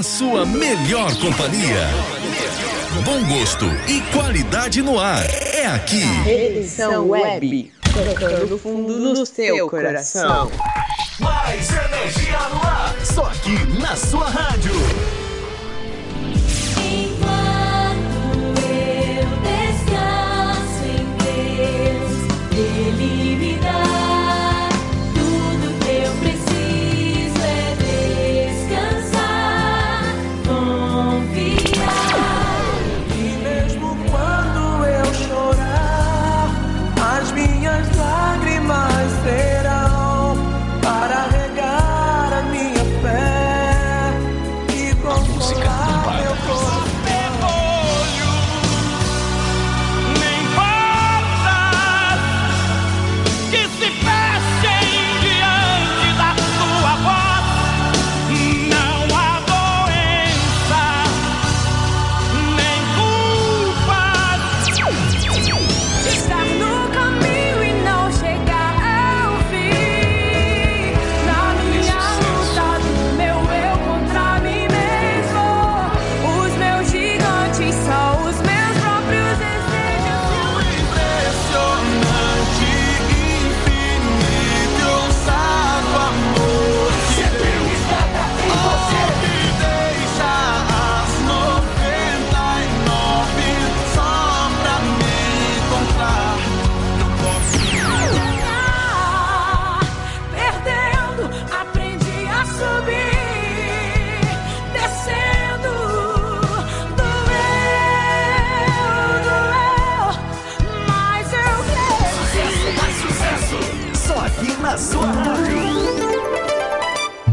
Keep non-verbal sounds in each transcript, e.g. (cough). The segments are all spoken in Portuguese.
a sua melhor companhia. Bom gosto e qualidade no ar. É aqui. Edição Web. Tocando fundo no seu coração. Mais energia no ar. Só aqui na sua rádio.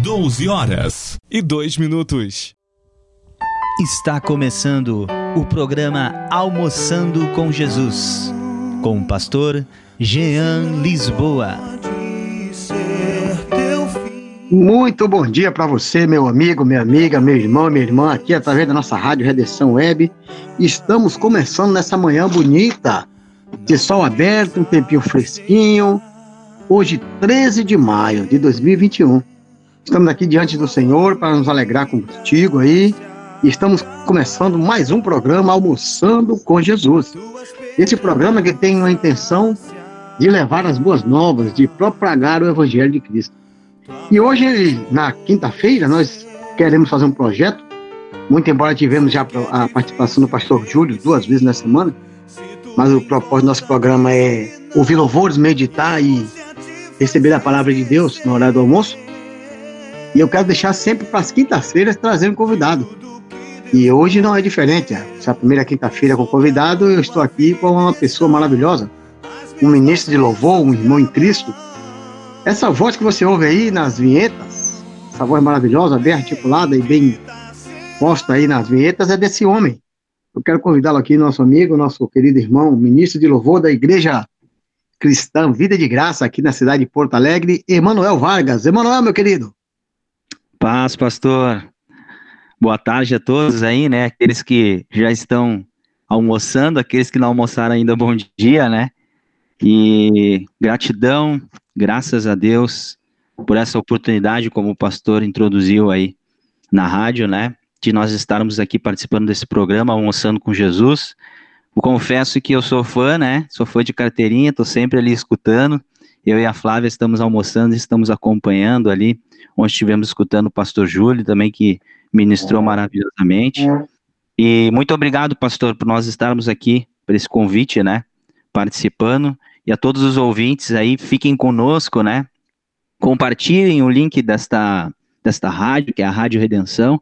12 horas e 2 minutos. Está começando o programa Almoçando com Jesus, com o pastor Jean Lisboa. Muito bom dia para você, meu amigo, minha amiga, meu irmão, minha irmã, aqui através da nossa rádio Redenção Web. Estamos começando nessa manhã bonita, de sol aberto, um tempinho fresquinho. Hoje, 13 de maio de 2021. Estamos aqui diante do Senhor para nos alegrar contigo aí. E estamos começando mais um programa Almoçando com Jesus. Esse programa que tem a intenção de levar as boas novas, de propagar o Evangelho de Cristo. E hoje, na quinta-feira, nós queremos fazer um projeto, muito embora tivemos já a participação do pastor Júlio duas vezes na semana, mas o propósito do nosso programa é ouvir louvores, meditar e receber a palavra de Deus no horário do almoço. E eu quero deixar sempre para as quintas-feiras trazer um convidado. E hoje não é diferente. Essa primeira quinta-feira com convidado, eu estou aqui com uma pessoa maravilhosa, um ministro de louvor, um irmão em Cristo, essa voz que você ouve aí nas vinhetas, essa voz maravilhosa, bem articulada e bem posta aí nas vinhetas, é desse homem. Eu quero convidá-lo aqui, nosso amigo, nosso querido irmão, ministro de louvor da Igreja Cristã Vida de Graça, aqui na cidade de Porto Alegre, Emanuel Vargas. Emanuel, meu querido. Paz, pastor. Boa tarde a todos aí, né? Aqueles que já estão almoçando, aqueles que não almoçaram ainda, bom dia, né? E gratidão, graças a Deus por essa oportunidade, como o pastor introduziu aí na rádio, né? De nós estarmos aqui participando desse programa, almoçando com Jesus. Confesso que eu sou fã, né? Sou fã de carteirinha, tô sempre ali escutando. Eu e a Flávia estamos almoçando e estamos acompanhando ali, onde estivemos escutando o pastor Júlio também, que ministrou maravilhosamente. E muito obrigado, pastor, por nós estarmos aqui, por esse convite, né? Participando. E a todos os ouvintes aí, fiquem conosco, né? Compartilhem o link desta, desta rádio, que é a Rádio Redenção,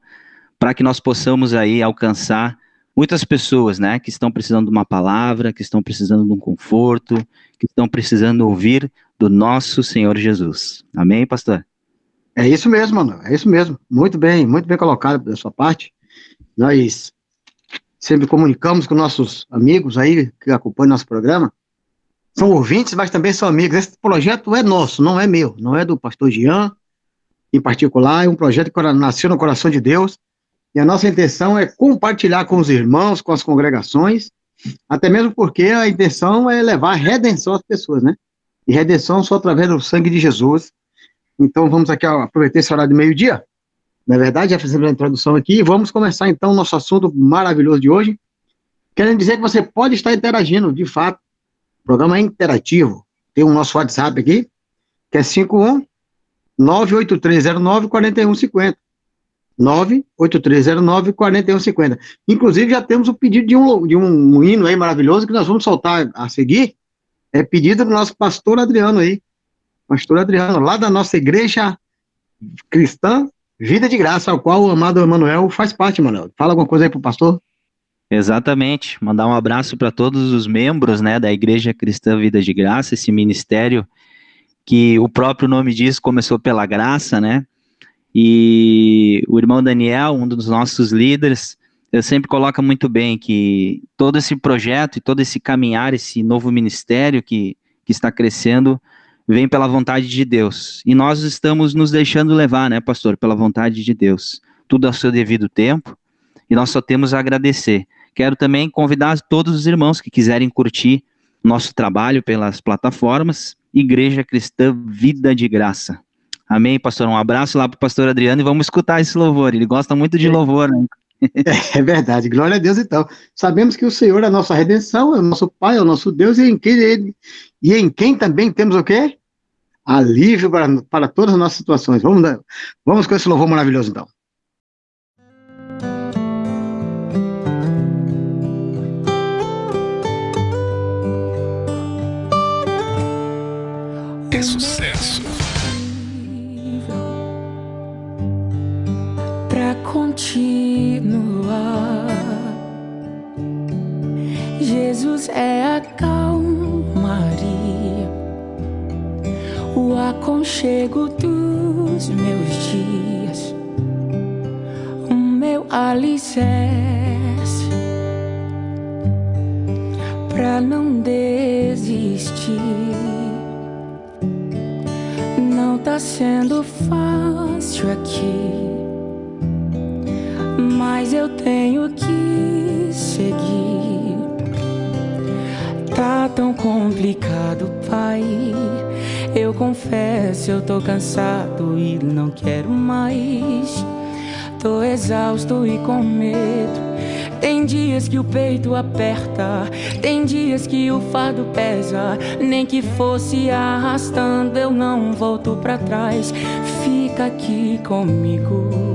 para que nós possamos aí alcançar muitas pessoas, né, que estão precisando de uma palavra, que estão precisando de um conforto, que estão precisando ouvir do nosso Senhor Jesus. Amém, pastor? É isso mesmo, mano. É isso mesmo. Muito bem, muito bem colocado da sua parte. Nós sempre comunicamos com nossos amigos aí que acompanham nosso programa. São ouvintes, mas também são amigos. Esse projeto é nosso, não é meu, não é do pastor Jean, em particular. É um projeto que nasceu no coração de Deus. E a nossa intenção é compartilhar com os irmãos, com as congregações, até mesmo porque a intenção é levar redenção às pessoas, né? E redenção só através do sangue de Jesus. Então vamos aqui aproveitar esse horário de meio-dia Na verdade, já fizemos a introdução aqui. Vamos começar então o nosso assunto maravilhoso de hoje. Querendo dizer que você pode estar interagindo, de fato. O programa é interativo. Tem o nosso WhatsApp aqui, que é 51 98309 4150. 98309 4150. Inclusive, já temos o pedido de um, de um hino aí maravilhoso que nós vamos soltar a seguir. É pedido do nosso pastor Adriano aí. Pastor Adriano, lá da nossa igreja cristã, Vida de Graça, ao qual o amado Emanuel faz parte, Emanuel. Fala alguma coisa aí pro pastor. Exatamente. Mandar um abraço para todos os membros, né, da Igreja Cristã Vida de Graça, esse ministério que o próprio nome diz começou pela graça, né? E o irmão Daniel, um dos nossos líderes, sempre coloca muito bem que todo esse projeto e todo esse caminhar, esse novo ministério que, que está crescendo, vem pela vontade de Deus. E nós estamos nos deixando levar, né, pastor, pela vontade de Deus. Tudo ao seu devido tempo. E nós só temos a agradecer. Quero também convidar todos os irmãos que quiserem curtir nosso trabalho pelas plataformas. Igreja Cristã Vida de Graça. Amém, pastor? Um abraço lá para o pastor Adriano e vamos escutar esse louvor. Ele gosta muito de louvor, né? (laughs) É verdade, glória a Deus então. Sabemos que o Senhor é a nossa redenção, é o nosso Pai, é o nosso Deus, e em quem, ele, e em quem também temos o quê? Alívio para, para todas as nossas situações. Vamos, vamos com esse louvor maravilhoso então. É sucesso. Pra continuar. Jesus é a calmaria, o aconchego dos meus dias, o meu alicerce pra não desistir. Não tá sendo fácil aqui, mas eu tenho que seguir. Tá tão complicado, pai. Eu confesso, eu tô cansado e não quero mais. Tô exausto e com medo. Tem dias que o peito aperta, tem dias que o fardo pesa. Nem que fosse arrastando, eu não volto pra trás. Fica aqui comigo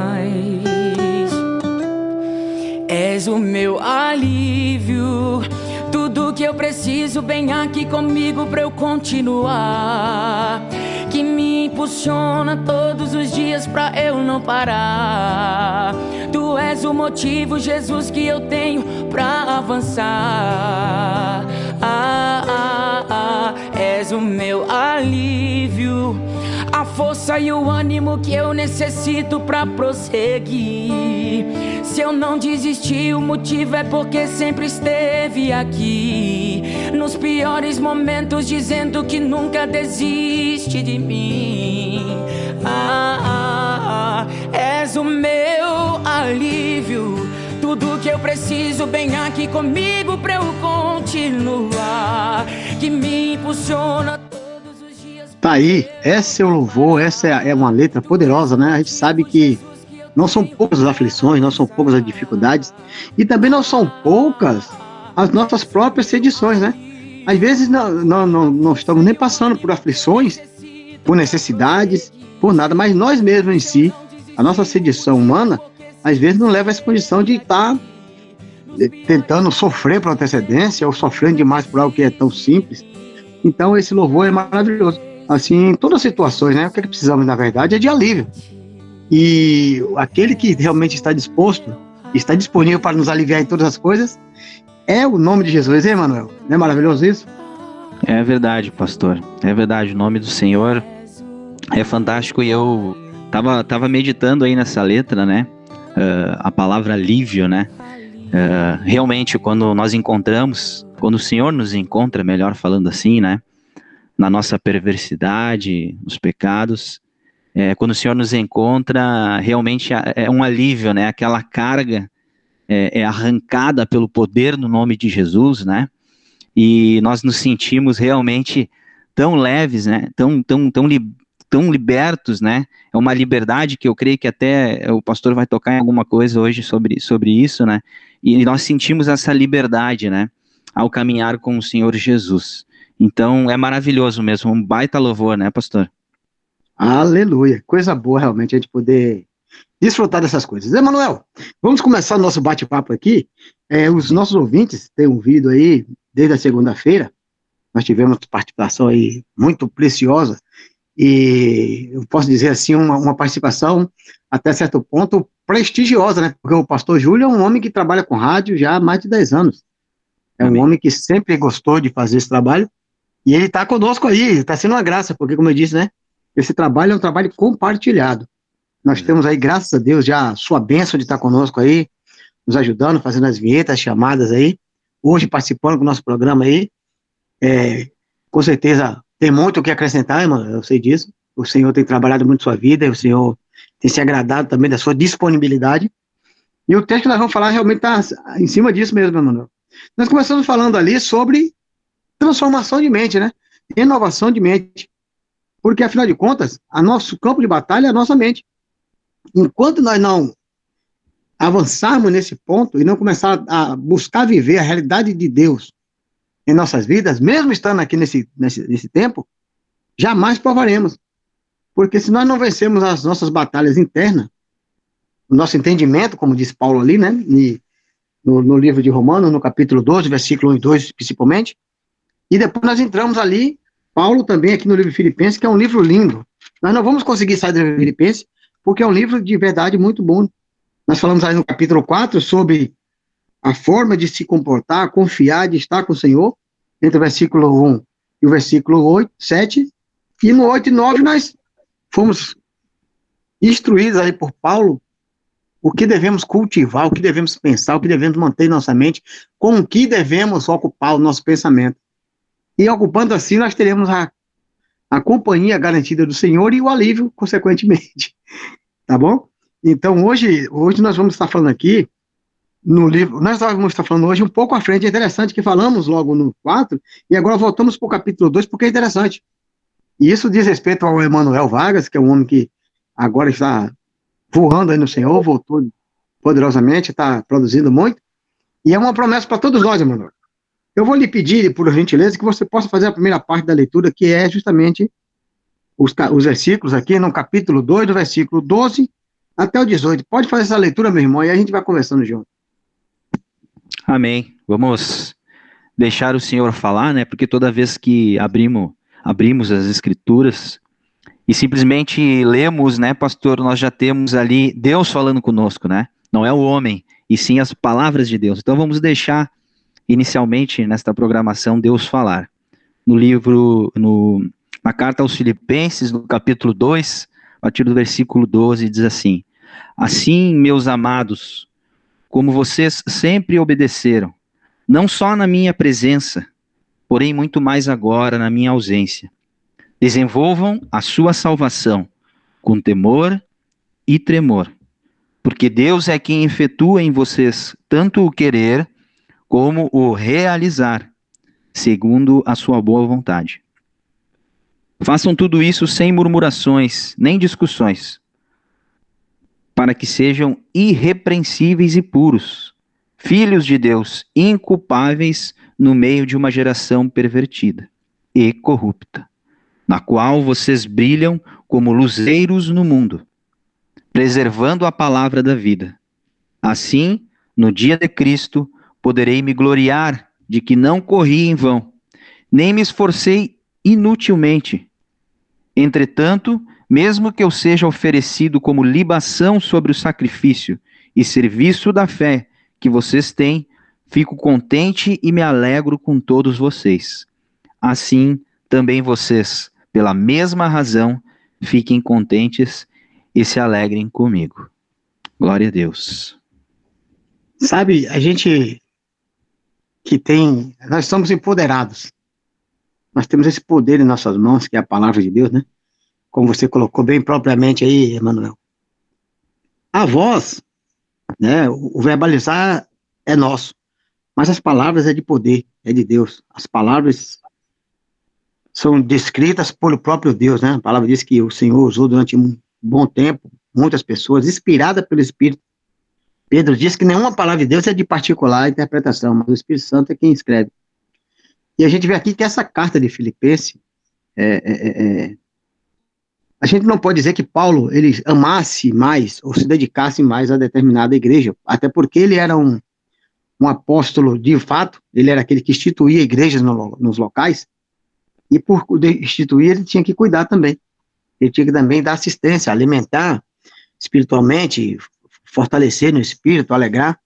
És o meu alívio. Tudo que eu preciso, vem aqui comigo pra eu continuar. Que me impulsiona todos os dias pra eu não parar. Tu és o motivo, Jesus, que eu tenho pra avançar. Ah, ah, ah, és o meu alívio. Força e o ânimo que eu necessito pra prosseguir. Se eu não desisti, o motivo é porque sempre esteve aqui. Nos piores momentos, dizendo que nunca desiste de mim. Ah, ah, ah, és o meu alívio. Tudo que eu preciso, bem aqui comigo pra eu continuar. Que me impulsiona. Tá aí, esse é o louvor, essa é, é uma letra poderosa, né? A gente sabe que não são poucas as aflições, não são poucas as dificuldades, e também não são poucas as nossas próprias sedições, né? Às vezes não, não, não, não estamos nem passando por aflições, por necessidades, por nada, mas nós mesmos em si, a nossa sedição humana, às vezes não leva a essa condição de estar tentando sofrer por antecedência ou sofrendo demais por algo que é tão simples. Então esse louvor é maravilhoso. Assim, em todas as situações, né? O que, é que precisamos, na verdade, é de alívio. E aquele que realmente está disposto, está disponível para nos aliviar em todas as coisas, é o nome de Jesus, hein, Manuel? Não é maravilhoso isso? É verdade, pastor. É verdade. O nome do Senhor é fantástico e eu tava, tava meditando aí nessa letra, né? Uh, a palavra alívio, né? Uh, realmente, quando nós encontramos, quando o Senhor nos encontra, melhor falando assim, né? Na nossa perversidade, nos pecados, é, quando o Senhor nos encontra, realmente é um alívio, né? Aquela carga é, é arrancada pelo poder no nome de Jesus, né? E nós nos sentimos realmente tão leves, né? Tão, tão, tão, li tão libertos, né? É uma liberdade que eu creio que até o pastor vai tocar em alguma coisa hoje sobre, sobre isso, né? E nós sentimos essa liberdade, né? Ao caminhar com o Senhor Jesus. Então é maravilhoso mesmo, um baita louvor, né, pastor? Aleluia. Coisa boa realmente a gente poder desfrutar dessas coisas. Emanuel, vamos começar o nosso bate-papo aqui. É, os nossos ouvintes têm ouvido aí desde a segunda-feira. Nós tivemos participação aí muito preciosa e eu posso dizer assim, uma, uma participação até certo ponto prestigiosa, né? Porque o pastor Júlio é um homem que trabalha com rádio já há mais de 10 anos. É um Amém. homem que sempre gostou de fazer esse trabalho e ele está conosco aí, está sendo uma graça, porque como eu disse, né? Esse trabalho é um trabalho compartilhado. Nós temos aí, graças a Deus, já a sua bênção de estar conosco aí, nos ajudando, fazendo as vinhetas, as chamadas aí, hoje participando do nosso programa aí. É, com certeza tem muito o que acrescentar, irmão, eu sei disso. O Senhor tem trabalhado muito sua vida, o Senhor tem se agradado também da sua disponibilidade. E o texto que nós vamos falar realmente está em cima disso mesmo, meu Manuel. Nós começamos falando ali sobre transformação de mente, né? Renovação de mente. Porque, afinal de contas, a nosso campo de batalha é a nossa mente. Enquanto nós não avançarmos nesse ponto e não começar a buscar viver a realidade de Deus em nossas vidas, mesmo estando aqui nesse, nesse, nesse tempo, jamais provaremos. Porque se nós não vencermos as nossas batalhas internas, o nosso entendimento, como diz Paulo ali, né, no, no livro de Romanos, no capítulo 12, versículo 1 e 2, principalmente, e depois nós entramos ali, Paulo também aqui no livro Filipenses, que é um livro lindo. Nós não vamos conseguir sair do livro Filipenses, porque é um livro de verdade muito bom. Nós falamos aí no capítulo 4 sobre a forma de se comportar, confiar, de estar com o Senhor, entre o versículo 1 e o versículo 8, 7, e no 8 e 9 nós fomos instruídos aí por Paulo o que devemos cultivar, o que devemos pensar, o que devemos manter em nossa mente, com o que devemos ocupar o nosso pensamento. E ocupando assim, nós teremos a, a companhia garantida do Senhor e o alívio, consequentemente. (laughs) Tá bom? Então, hoje, hoje nós vamos estar falando aqui no livro, nós vamos estar falando hoje um pouco à frente, é interessante que falamos logo no 4, e agora voltamos para o capítulo 2, porque é interessante. E isso diz respeito ao Emanuel Vargas, que é um homem que agora está voando aí no Senhor, voltou poderosamente, está produzindo muito, e é uma promessa para todos nós, Emanuel. Eu vou lhe pedir, por gentileza, que você possa fazer a primeira parte da leitura, que é justamente os, os versículos aqui, no capítulo 2, do versículo 12 até o 18. Pode fazer essa leitura, meu irmão, e a gente vai conversando junto. Amém. Vamos deixar o Senhor falar, né? Porque toda vez que abrimos, abrimos as escrituras e simplesmente lemos, né, pastor, nós já temos ali Deus falando conosco, né? Não é o homem, e sim as palavras de Deus. Então vamos deixar inicialmente nesta programação Deus falar. No livro, no Na carta aos Filipenses, no capítulo 2, a partir do versículo 12, diz assim: Assim, meus amados, como vocês sempre obedeceram, não só na minha presença, porém muito mais agora na minha ausência, desenvolvam a sua salvação com temor e tremor, porque Deus é quem efetua em vocês tanto o querer como o realizar, segundo a sua boa vontade. Façam tudo isso sem murmurações, nem discussões, para que sejam irrepreensíveis e puros, filhos de Deus, inculpáveis no meio de uma geração pervertida e corrupta, na qual vocês brilham como luzeiros no mundo, preservando a palavra da vida. Assim, no dia de Cristo, poderei me gloriar de que não corri em vão, nem me esforcei inutilmente. Entretanto, mesmo que eu seja oferecido como libação sobre o sacrifício e serviço da fé que vocês têm, fico contente e me alegro com todos vocês. Assim, também vocês, pela mesma razão, fiquem contentes e se alegrem comigo. Glória a Deus. Sabe, a gente que tem, nós somos empoderados. Nós temos esse poder em nossas mãos, que é a palavra de Deus, né? Como você colocou bem propriamente aí, Emanuel. A voz, né, o verbalizar é nosso, mas as palavras é de poder, é de Deus. As palavras são descritas pelo próprio Deus, né? A palavra diz que o Senhor usou durante um bom tempo muitas pessoas, inspirada pelo Espírito. Pedro diz que nenhuma palavra de Deus é de particular interpretação, mas o Espírito Santo é quem escreve. E a gente vê aqui que essa carta de Filipenses, é, é, é, a gente não pode dizer que Paulo ele amasse mais ou se dedicasse mais a determinada igreja, até porque ele era um, um apóstolo de fato, ele era aquele que instituía igrejas no, nos locais, e por instituir ele tinha que cuidar também. Ele tinha que também dar assistência, alimentar espiritualmente, fortalecer no espírito, alegrar.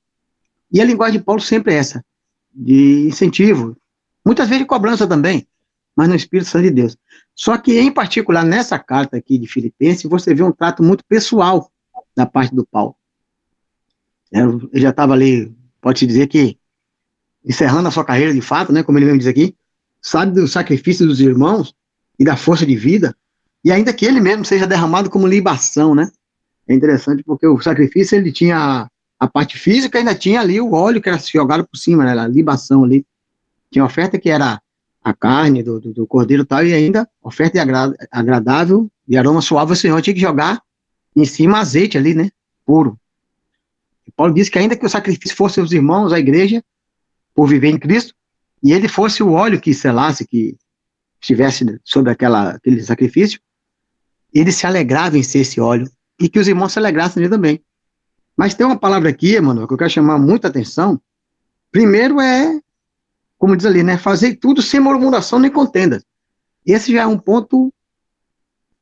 E a linguagem de Paulo sempre é essa, de incentivo, muitas vezes de cobrança também, mas no Espírito Santo de Deus. Só que, em particular, nessa carta aqui de Filipenses, você vê um trato muito pessoal da parte do Paulo. É, ele já estava ali, pode-se dizer que, encerrando a sua carreira de fato, né, como ele mesmo diz aqui, sabe do sacrifício dos irmãos e da força de vida, e ainda que ele mesmo seja derramado como libação, né? É interessante porque o sacrifício ele tinha a, parte física, ainda tinha ali o óleo que era jogado por cima, né? A libação ali. Tinha oferta que era a carne do, do, do cordeiro e tal, e ainda oferta agra, agradável, de aroma suave, o Senhor tinha que jogar em cima azeite ali, né? Puro. E Paulo disse que ainda que o sacrifício fosse os irmãos, a igreja, por viver em Cristo, e ele fosse o óleo que selasse, que estivesse sobre aquela, aquele sacrifício, ele se alegrava em ser esse óleo, e que os irmãos se alegrassem nele também. Mas tem uma palavra aqui, mano, que eu quero chamar muita atenção. Primeiro é, como diz ali, né, fazer tudo sem murmuração nem contenda. Esse já é um ponto,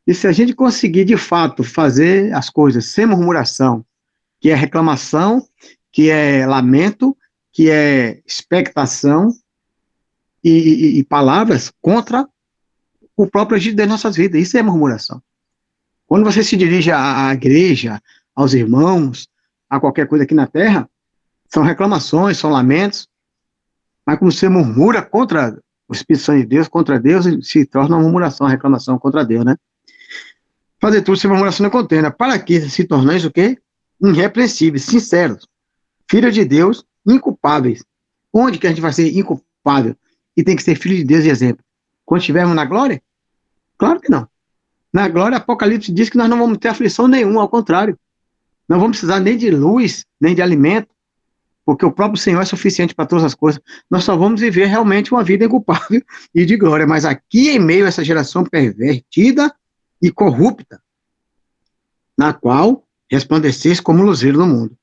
e se a gente conseguir, de fato, fazer as coisas sem murmuração, que é reclamação, que é lamento, que é expectação, e, e, e palavras contra o próprio agir das nossas vidas. Isso é murmuração. Quando você se dirige à, à igreja, aos irmãos, a qualquer coisa aqui na terra, são reclamações, são lamentos, mas quando você murmura contra o Espírito Santo de Deus, contra Deus, se torna uma murmuração, uma reclamação contra Deus, né? Fazer tudo sem murmuração não contenda, para que se torneis o quê? Irrepreensíveis, sinceros, filhos de Deus, inculpáveis. Onde que a gente vai ser inculpável? e tem que ser filho de Deus e exemplo. Quando estivermos na glória? Claro que não. Na glória, Apocalipse diz que nós não vamos ter aflição nenhuma, ao contrário. Não vamos precisar nem de luz, nem de alimento, porque o próprio Senhor é suficiente para todas as coisas. Nós só vamos viver realmente uma vida inculpável (laughs) e de glória. Mas aqui, em meio a essa geração pervertida e corrupta, na qual resplandeceis como luzeiro no mundo.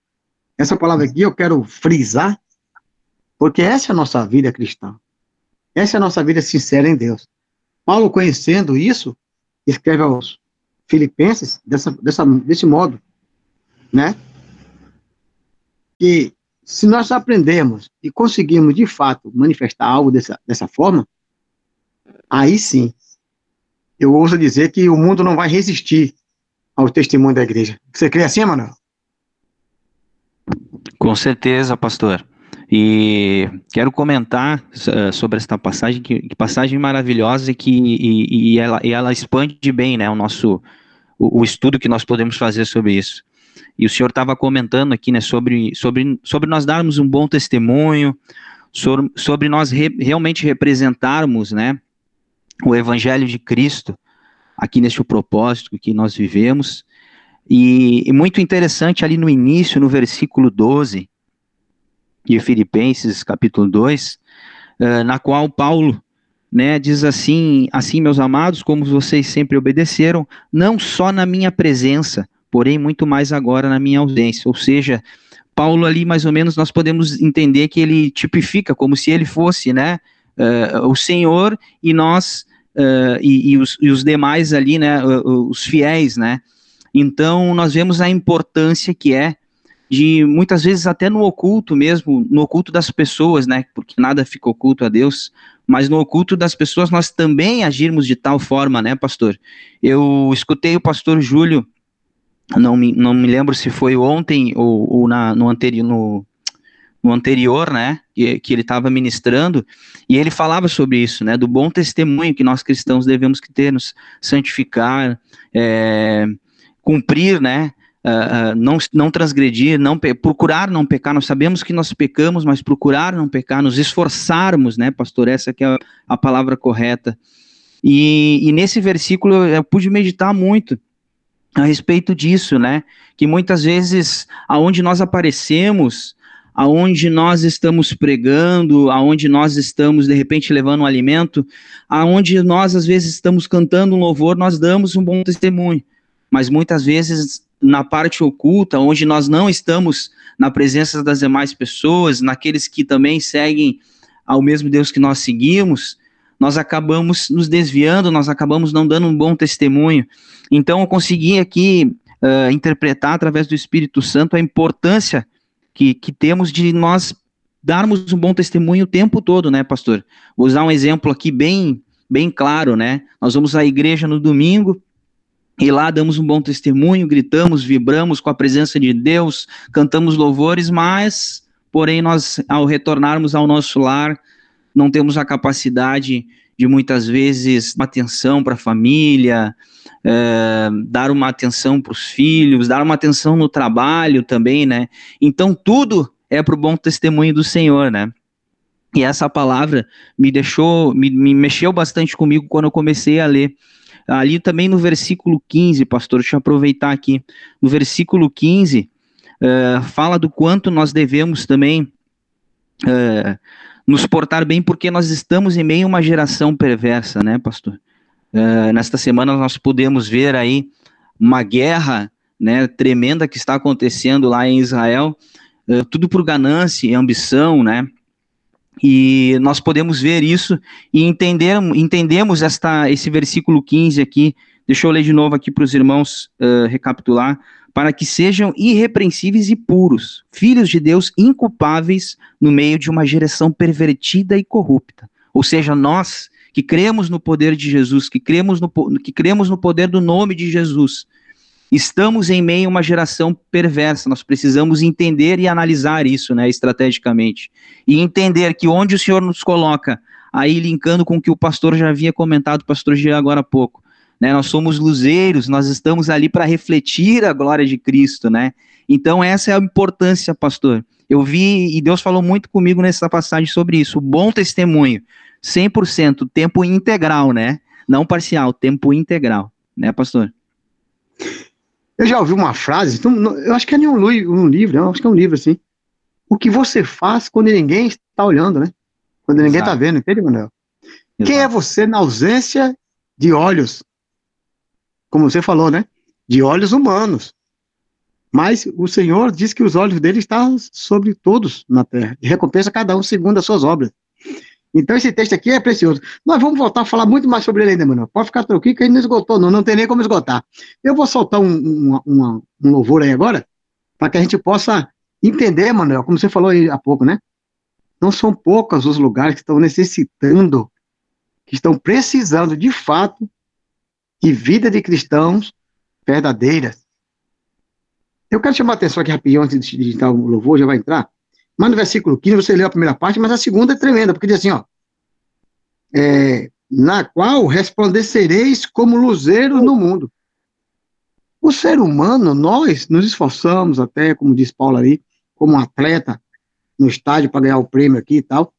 Essa palavra aqui eu quero frisar, porque essa é a nossa vida cristã. Essa é a nossa vida sincera em Deus. Paulo, conhecendo isso, escreve aos Filipenses dessa, dessa, desse modo, né? Que se nós aprendemos e conseguirmos, de fato, manifestar algo dessa, dessa forma, aí sim, eu ouso dizer que o mundo não vai resistir ao testemunho da igreja. Você crê assim, Manuel? Com certeza, pastor. E quero comentar uh, sobre esta passagem, que, que passagem maravilhosa que e, e ela, e ela expande bem né, o nosso o, o, estudo que nós podemos fazer sobre isso. E o senhor estava comentando aqui né, sobre, sobre, sobre nós darmos um bom testemunho, sobre, sobre nós re, realmente representarmos né, o Evangelho de Cristo aqui neste propósito que nós vivemos. E, e, muito interessante ali no início, no versículo 12 de Filipenses, capítulo 2, uh, eh, na qual Paulo né, diz assim: Assim, meus amados, como vocês sempre obedeceram, não só na minha presença, porém muito mais agora na minha ausência. Ou seja, Paulo ali, mais ou menos, nós podemos entender que ele tipifica como se ele fosse, né, uh, o Senhor e nós uh, e, e, os, e, os, demais ali, né, os fiéis, né. Então, nós vemos a importância que é de muitas vezes até no oculto mesmo, no oculto das pessoas, né? Porque nada fica oculto a Deus, mas no oculto das pessoas nós também agirmos de tal forma, né, pastor? Eu escutei o pastor Júlio, não me, não me lembro se foi ontem ou, ou na, no, anteri no, no anterior, né, que, que ele estava ministrando, e ele falava sobre isso, né, do bom testemunho que nós cristãos devemos que ter, nos santificar, é, cumprir, né, uh, não, não transgredir, não procurar não pecar. Nós sabemos que nós pecamos, mas procurar não pecar, nos esforçarmos, né, pastor? Essa que é a, a palavra correta. E, e nesse versículo eu, eu pude meditar muito a respeito disso, né? Que muitas vezes, aonde nós aparecemos, aonde nós estamos pregando, aonde nós estamos de repente levando um alimento, aonde nós às vezes estamos cantando um louvor, nós damos um bom testemunho. Mas muitas vezes na parte oculta, onde nós não estamos na presença das demais pessoas, naqueles que também seguem ao mesmo Deus que nós seguimos, nós acabamos nos desviando, nós acabamos não dando um bom testemunho. Então, eu consegui aqui uh, interpretar através do Espírito Santo a importância que, que temos de nós darmos um bom testemunho o tempo todo, né, pastor? Vou usar um exemplo aqui bem, bem claro, né? Nós vamos à igreja no domingo, e lá damos um bom testemunho, gritamos, vibramos com a presença de Deus, cantamos louvores, mas, porém, nós, ao retornarmos ao nosso lar, não temos a capacidade de muitas vezes uma atenção para a família, é, dar uma atenção para os filhos, dar uma atenção no trabalho também, né? Então tudo é para o bom testemunho do Senhor, né? E essa palavra me deixou, me, me mexeu bastante comigo quando eu comecei a ler Ali também no versículo 15, pastor, deixa eu aproveitar aqui. No versículo 15, uh, eh, fala do quanto nós devemos também uh, nos portar bem, porque nós estamos em meio a uma geração perversa, né, pastor? Uh, nesta semana nós podemos ver aí uma guerra né, tremenda que está acontecendo lá em Israel, tudo por ganância e ambição, né? E nós podemos ver isso e entender, entendemos esta, esse versículo 15 aqui. Deixa eu ler de novo aqui para os irmãos uh, recapitular. Para que sejam irrepreensíveis e puros, filhos de Deus inculpáveis no meio de uma geração pervertida e corrupta. Ou seja, nós que cremos no poder de Jesus, que cremos no, que cremos no poder do nome de Jesus, Estamos em meio a uma geração perversa, nós precisamos entender e analisar isso, né, estrategicamente. E entender que onde o Senhor nos coloca, aí linkando com o que o pastor já havia comentado, o pastor Jean agora há pouco, né, nós somos luzeiros, nós estamos ali para refletir a glória de Cristo, né? Então essa é a importância, pastor. Eu vi, e Deus falou muito comigo nessa passagem sobre isso, bom testemunho, 100%, tempo integral, né? Não parcial, tempo integral, né, pastor? Eu já ouvi uma frase, então, eu acho que é um, um livro, eu acho que é um livro assim. O que você faz quando ninguém está olhando, né? Quando ninguém está vendo, entende, Manuel? Quem é você na ausência de olhos? Como você falou, né? De olhos humanos. Mas o Senhor diz que os olhos dele estão sobre todos na terra, e recompensa cada um segundo as suas obras. Então esse texto aqui é precioso. Nós vamos voltar a falar muito mais sobre ele ainda, mano. Pode ficar tranquilo que ele não esgotou, não. Não tem nem como esgotar. Eu vou soltar um, um, um, louvor aí agora, para que a gente possa entender, Manuel, como você falou aí há pouco, né? Não são poucos os lugares que estão necessitando, que estão precisando, de fato, e vida de cristãos verdadeiras. Eu quero chamar a atenção aqui rapidinho, antes de digitar o louvor, já vai entrar. Mas no versículo 15, você leu a primeira parte, mas a segunda é tremenda, porque diz assim, ó. É, na qual resplandecereis como luzeiros no mundo. O ser humano, nós nos esforçamos até, como diz Paulo ali, como um atleta no estádio para ganhar o prêmio aqui e tal.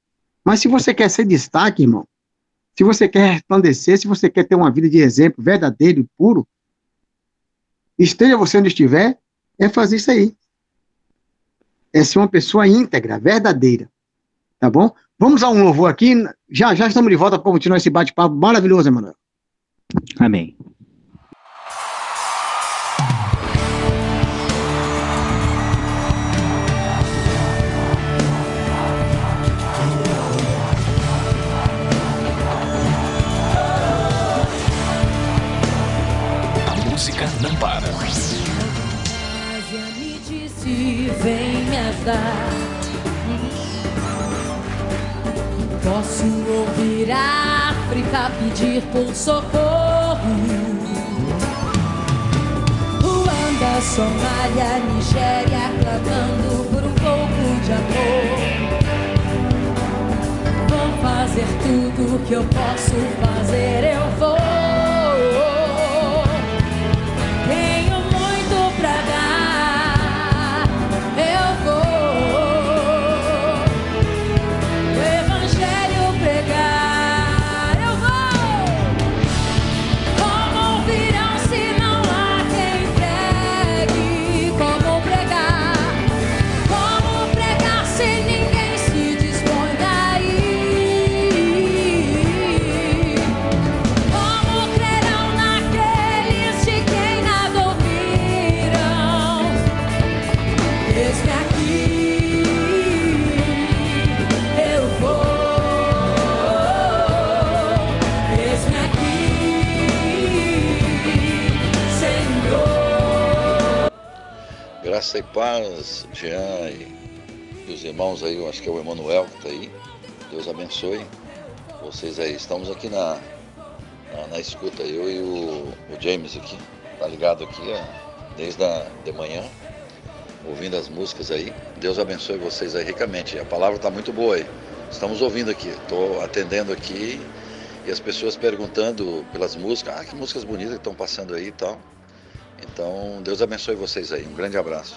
Mas se você quer ser destaque, irmão, se você quer resplandecer, se você quer ter uma vida de exemplo verdadeiro e puro, esteja você onde estiver, é fazer isso aí. É ser uma pessoa íntegra, verdadeira. Tá bom? Vamos a um louvor aqui. Já, já estamos de volta para continuar esse bate-papo maravilhoso, Emanuel. Amém. A música não para. Ajudar. Posso ouvir a África pedir por socorro. Ruanda, Somália, Nigéria clamando por um pouco de amor. Vou fazer tudo que eu posso fazer, eu vou. Graça e paz, Jean e, os irmãos aí, eu acho que é o Emanuel que está aí. Deus abençoe vocês aí. Estamos aqui na, na, na escuta, eu e o, o James aqui, tá ligado aqui ó, desde a, de manhã, ouvindo as músicas aí. Deus abençoe vocês aí ricamente. A palavra está muito boa aí. Estamos ouvindo aqui, estou atendendo aqui e as pessoas perguntando pelas músicas, ah, que músicas bonitas que estão passando aí e tal. Então, Deus abençoe vocês aí. Um grande abraço.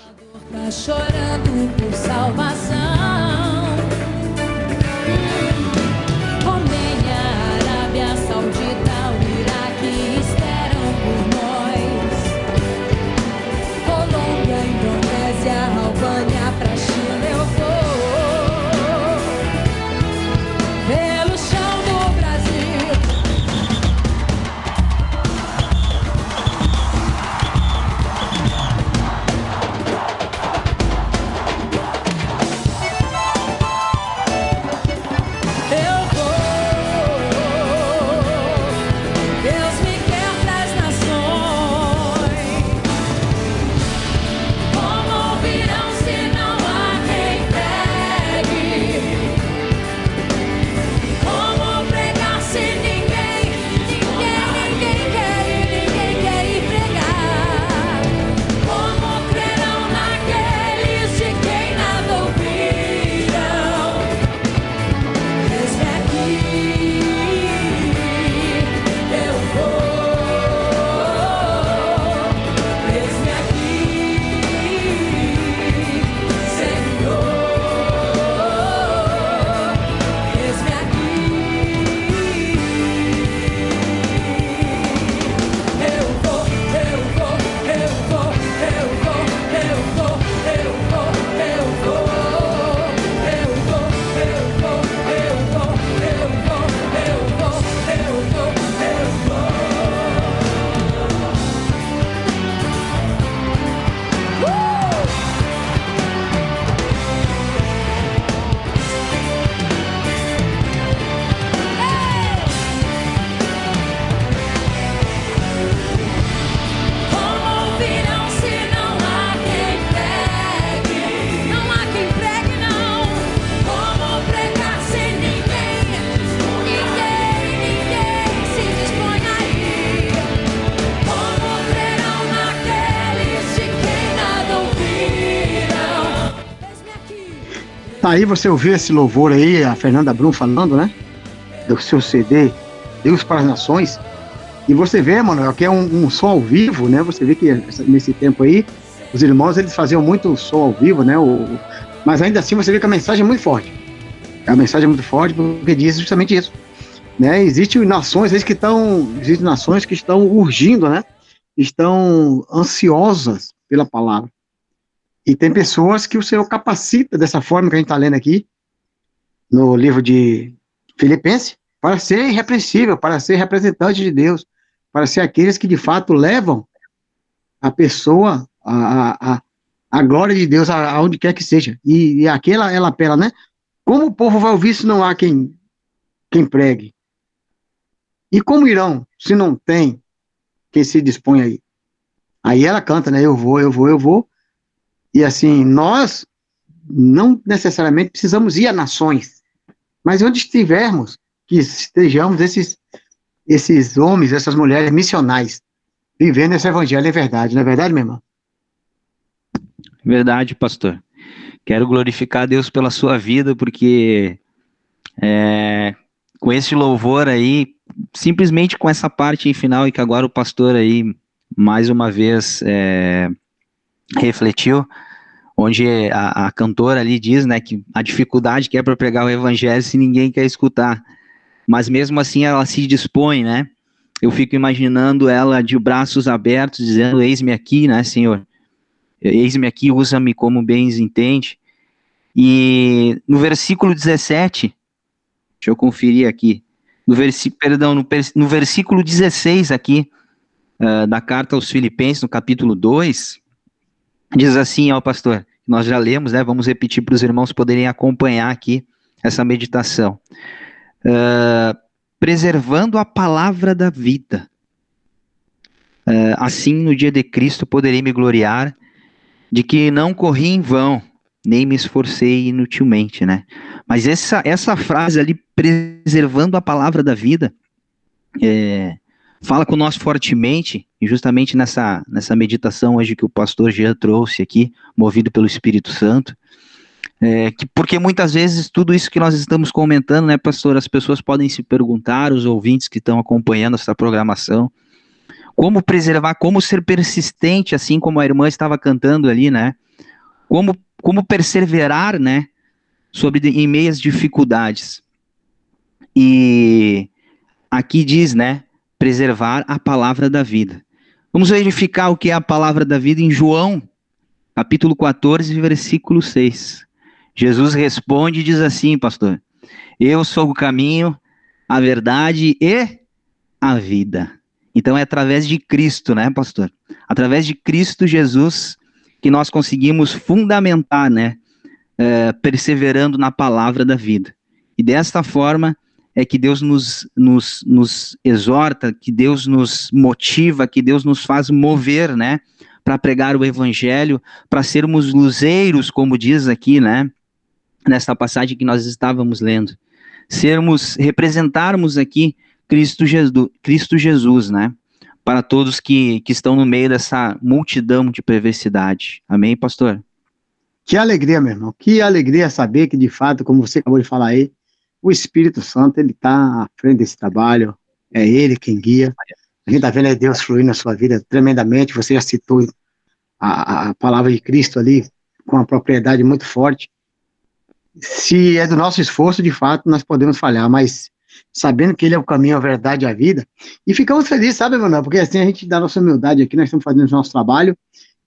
Aí, você ouviu esse louvor aí, a Fernanda Brum falando, né? Do seu CD, Deus para as Nações. E você vê, mano, que é um, um som ao vivo, né? Você vê que nesse tempo aí, os irmãos, eles faziam muito som ao vivo, né? O, mas ainda assim, você vê que a mensagem é muito forte. A mensagem é muito forte porque diz justamente isso. Né? Existem nações que estão, existem nações que estão urgindo, né? Estão ansiosas pela palavra. E tem pessoas que o Senhor capacita dessa forma que a gente está lendo aqui, no livro de Filipenses, para ser irrepreensível, para ser representante de Deus, para ser aqueles que de fato levam a pessoa a, a, a, glória de Deus aonde quer que seja. E, e aqui ela, ela apela, né? Como o povo vai ouvir se não há quem, quem pregue? E como irão se não tem quem se dispõe aí? Aí ela canta, né? Eu vou, eu vou, eu vou. E assim, nós não necessariamente precisamos ir a nações, mas onde estivermos, que estejamos esses, esses homens, essas mulheres missionais, vivendo esse evangelho em verdade, não é verdade, minha irmã? Verdade, pastor. Quero glorificar a Deus pela sua vida, porque é, com esse louvor aí, simplesmente com essa parte final, e que agora o pastor aí, mais uma vez, é, refletiu, onde a, a cantora ali diz, né, que a dificuldade que é para pregar o evangelho se ninguém quer escutar. Mas mesmo assim ela se dispõe, né? Eu fico imaginando ela de braços abertos, dizendo: Eis-me aqui, né, Senhor? Eis-me aqui, usa-me como bens entende. E no versículo 17, deixa eu conferir aqui, no versículo, perdão, no, no versículo 16 aqui, ah, da carta aos Filipenses, no capítulo 2, diz assim, ó pastor, nós já lemos, né, vamos repetir para os irmãos poderem acompanhar aqui essa meditação. Ah, preservando a palavra da vida. Ah, assim, no dia de Cristo, poderei me gloriar de que não corri em vão, nem me esforcei inutilmente, né? Mas essa, essa frase ali, preservando a palavra da vida, é, fala conosco fortemente, e justamente nessa, nessa meditação hoje que o pastor Jean trouxe aqui, movido pelo Espírito Santo, é, que, porque muitas vezes tudo isso que nós estamos comentando, né, pastor, as pessoas podem se perguntar, os ouvintes que estão acompanhando essa programação, como preservar, como ser persistente, assim como a irmã estava cantando ali, né? Como, como perseverar, né? Sobre em meias dificuldades. E aqui diz, né? Preservar a palavra da vida. Vamos verificar o que é a palavra da vida em João, capítulo 14, versículo 6. Jesus responde e diz assim, pastor: Eu sou o caminho, a verdade e a vida. Então é através de Cristo, né, pastor? Através de Cristo Jesus que nós conseguimos fundamentar, né, eh, perseverando na palavra da vida. E desta forma é que Deus nos, nos, nos exorta, que Deus nos motiva, que Deus nos faz mover, né, para pregar o evangelho, para sermos luzeiros, como diz aqui, né, nesta passagem que nós estávamos lendo. Sermos, representarmos aqui Cristo Jesus, Cristo Jesus, né? Para todos que, que estão no meio dessa multidão de perversidade. Amém, pastor? Que alegria, meu irmão. Que alegria saber que, de fato, como você acabou de falar aí, o Espírito Santo, ele está à frente desse trabalho. É ele quem guia. A gente está vendo é Deus fluir na sua vida tremendamente. Você já citou a, a palavra de Cristo ali com uma propriedade muito forte. Se é do nosso esforço, de fato, nós podemos falhar, mas sabendo que ele é o caminho, a verdade e a vida. E ficamos felizes, sabe, Manuel? Porque assim a gente dá nossa humildade aqui, nós estamos fazendo o nosso trabalho,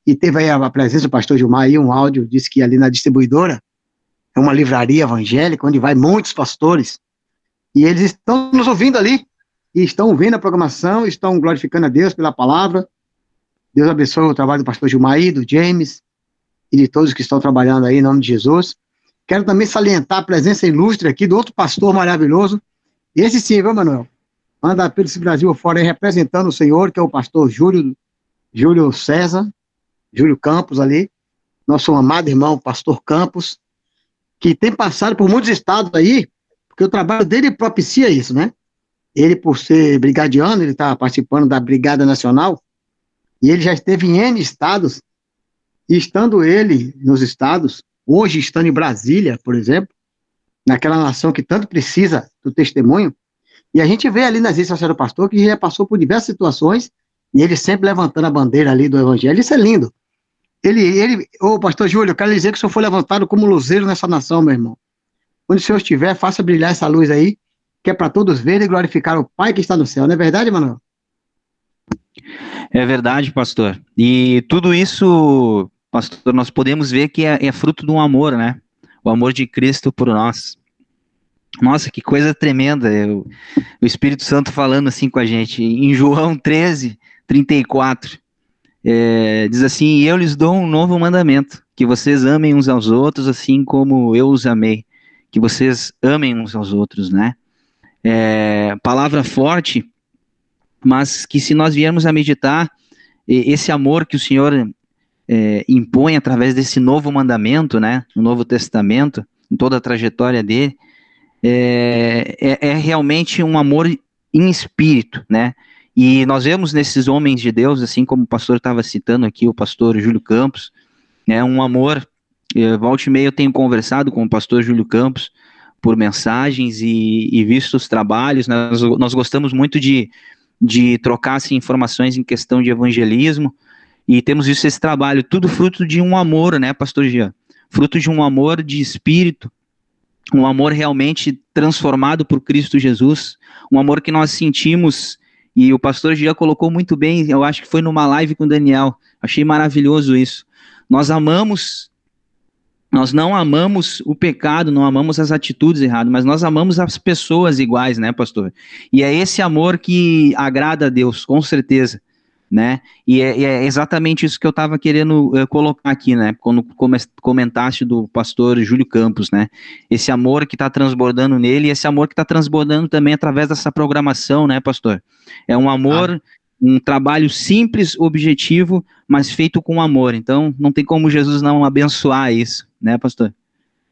e teve aí a presença do pastor Gilmar aí, um áudio, disse que ali na distribuidora é uma livraria evangélica, onde vai muitos pastores, e eles estão nos ouvindo ali, e estão ouvindo a programação, estão glorificando a Deus pela palavra. Deus abençoe o trabalho do pastor Gilmar aí, do James, e de todos que estão trabalhando aí, em nome de Jesus. Quero também salientar a presença ilustre aqui do outro pastor maravilhoso, esse sim, viu, Manuel? Anda pelo Brasil fora aí, representando o Senhor, que é o pastor Júlio, Júlio César, Júlio Campos ali, nosso amado irmão, pastor Campos, que tem passado por muitos estados aí, porque o trabalho dele propicia isso, né? Ele, por ser brigadiano, ele está participando da Brigada Nacional, e ele já esteve em N estados, e estando ele nos estados, hoje estando em Brasília, por exemplo, naquela nação que tanto precisa do testemunho, e a gente vê ali nas redes sociais do pastor que já passou por diversas situações, e ele sempre levantando a bandeira ali do evangelho, isso é lindo. Ele, ele, ô pastor Júlio, eu quero dizer que o senhor foi levantado como luzeiro nessa nação, meu irmão. Onde o senhor estiver, faça brilhar essa luz aí, que é para todos verem e glorificar o Pai que está no céu, não é verdade, Manuel? É verdade, pastor. E tudo isso, pastor, nós podemos ver que é, é fruto de um amor, né? O amor de Cristo por nós. Nossa, que coisa tremenda. Eu, o Espírito Santo falando assim com a gente. Em João 13, 34, é, diz assim: Eu lhes dou um novo mandamento, que vocês amem uns aos outros, assim como eu os amei. Que vocês amem uns aos outros, né? É, palavra forte, mas que se nós viermos a meditar, esse amor que o Senhor é, impõe através desse novo mandamento, né, no Novo Testamento, em toda a trajetória dele, é, é, é realmente um amor em espírito, né, e nós vemos nesses homens de Deus, assim como o pastor estava citando aqui, o pastor Júlio Campos, né, um amor, eh, volte e meia eu tenho conversado com o pastor Júlio Campos por mensagens e, e visto os trabalhos, nós, nós gostamos muito de de trocar assim, informações em questão de evangelismo, e temos visto esse trabalho, tudo fruto de um amor, né, pastor Jean? Fruto de um amor de espírito, um amor realmente transformado por Cristo Jesus, um amor que nós sentimos, e o pastor Jean colocou muito bem, eu acho que foi numa live com o Daniel, achei maravilhoso isso. Nós amamos nós não amamos o pecado, não amamos as atitudes erradas, mas nós amamos as pessoas iguais, né, pastor? E é esse amor que agrada a Deus, com certeza, né? E é, é exatamente isso que eu estava querendo uh, colocar aqui, né? Quando comentaste do pastor Júlio Campos, né? Esse amor que está transbordando nele e esse amor que está transbordando também através dessa programação, né, pastor? É um amor. Ah um trabalho simples, objetivo, mas feito com amor. Então, não tem como Jesus não abençoar isso, né, pastor?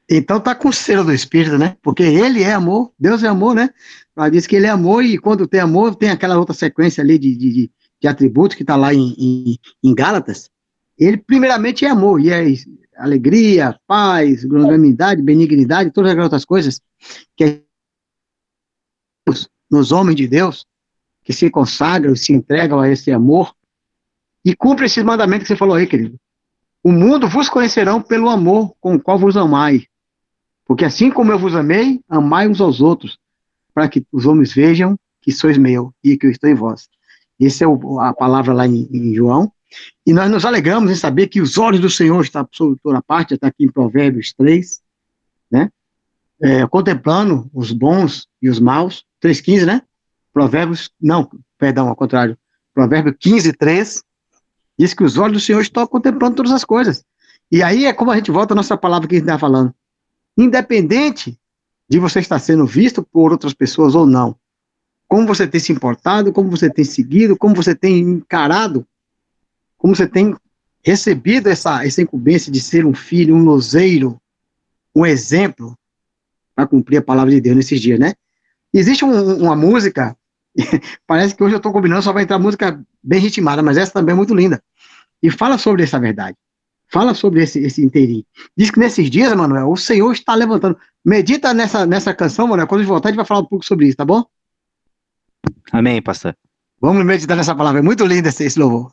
Então tá com o selo do Espírito, né? Porque ele é amor, Deus é amor, né? Ela diz que ele é amor e quando tem amor, tem aquela outra sequência ali de, de, de atributos que está lá em, em, em, Gálatas. Ele, primeiramente, é amor, e é alegria, paz, longanimidade, benignidade, todas as outras coisas que é nos homens de Deus, que se consagram, se entregam a esse amor e cumpre esses mandamentos que você falou aí, querido. O mundo vos conhecerão pelo amor com o qual vos amai. Porque assim como eu vos amei, amai uns aos outros, para que os homens vejam que sois meu e que eu estou em vós. Essa é o, a palavra lá em, em, João. E nós nos alegramos em saber que os olhos do Senhor estão sobre toda parte, está aqui em Provérbios 3, né? É, contemplando os bons e os maus, 3,15, né? Provérbios, não, perdão, ao contrário. Provérbio 15, 3, diz que os olhos do Senhor estão contemplando todas as coisas. E aí é como a gente volta à nossa palavra que a gente está falando. Independente de você estar sendo visto por outras pessoas ou não, como você tem se importado, como você tem seguido, como você tem encarado, como você tem recebido essa, essa incumbência de ser um filho, um lozeiro, um exemplo para cumprir a palavra de Deus nesses dias, né? Existe um, uma música (laughs) Parece que hoje eu estou combinando, só vai entrar música bem ritmada, mas essa também é muito linda. E fala sobre essa verdade. Fala sobre esse, esse inteirinho. Diz que nesses dias, Manuel, o Senhor está levantando. Medita nessa, nessa canção, Manuel. Quando voltar, a gente vai falar um pouco sobre isso, tá bom? Amém, pastor. Vamos meditar nessa palavra. É muito lindo esse, esse louvor.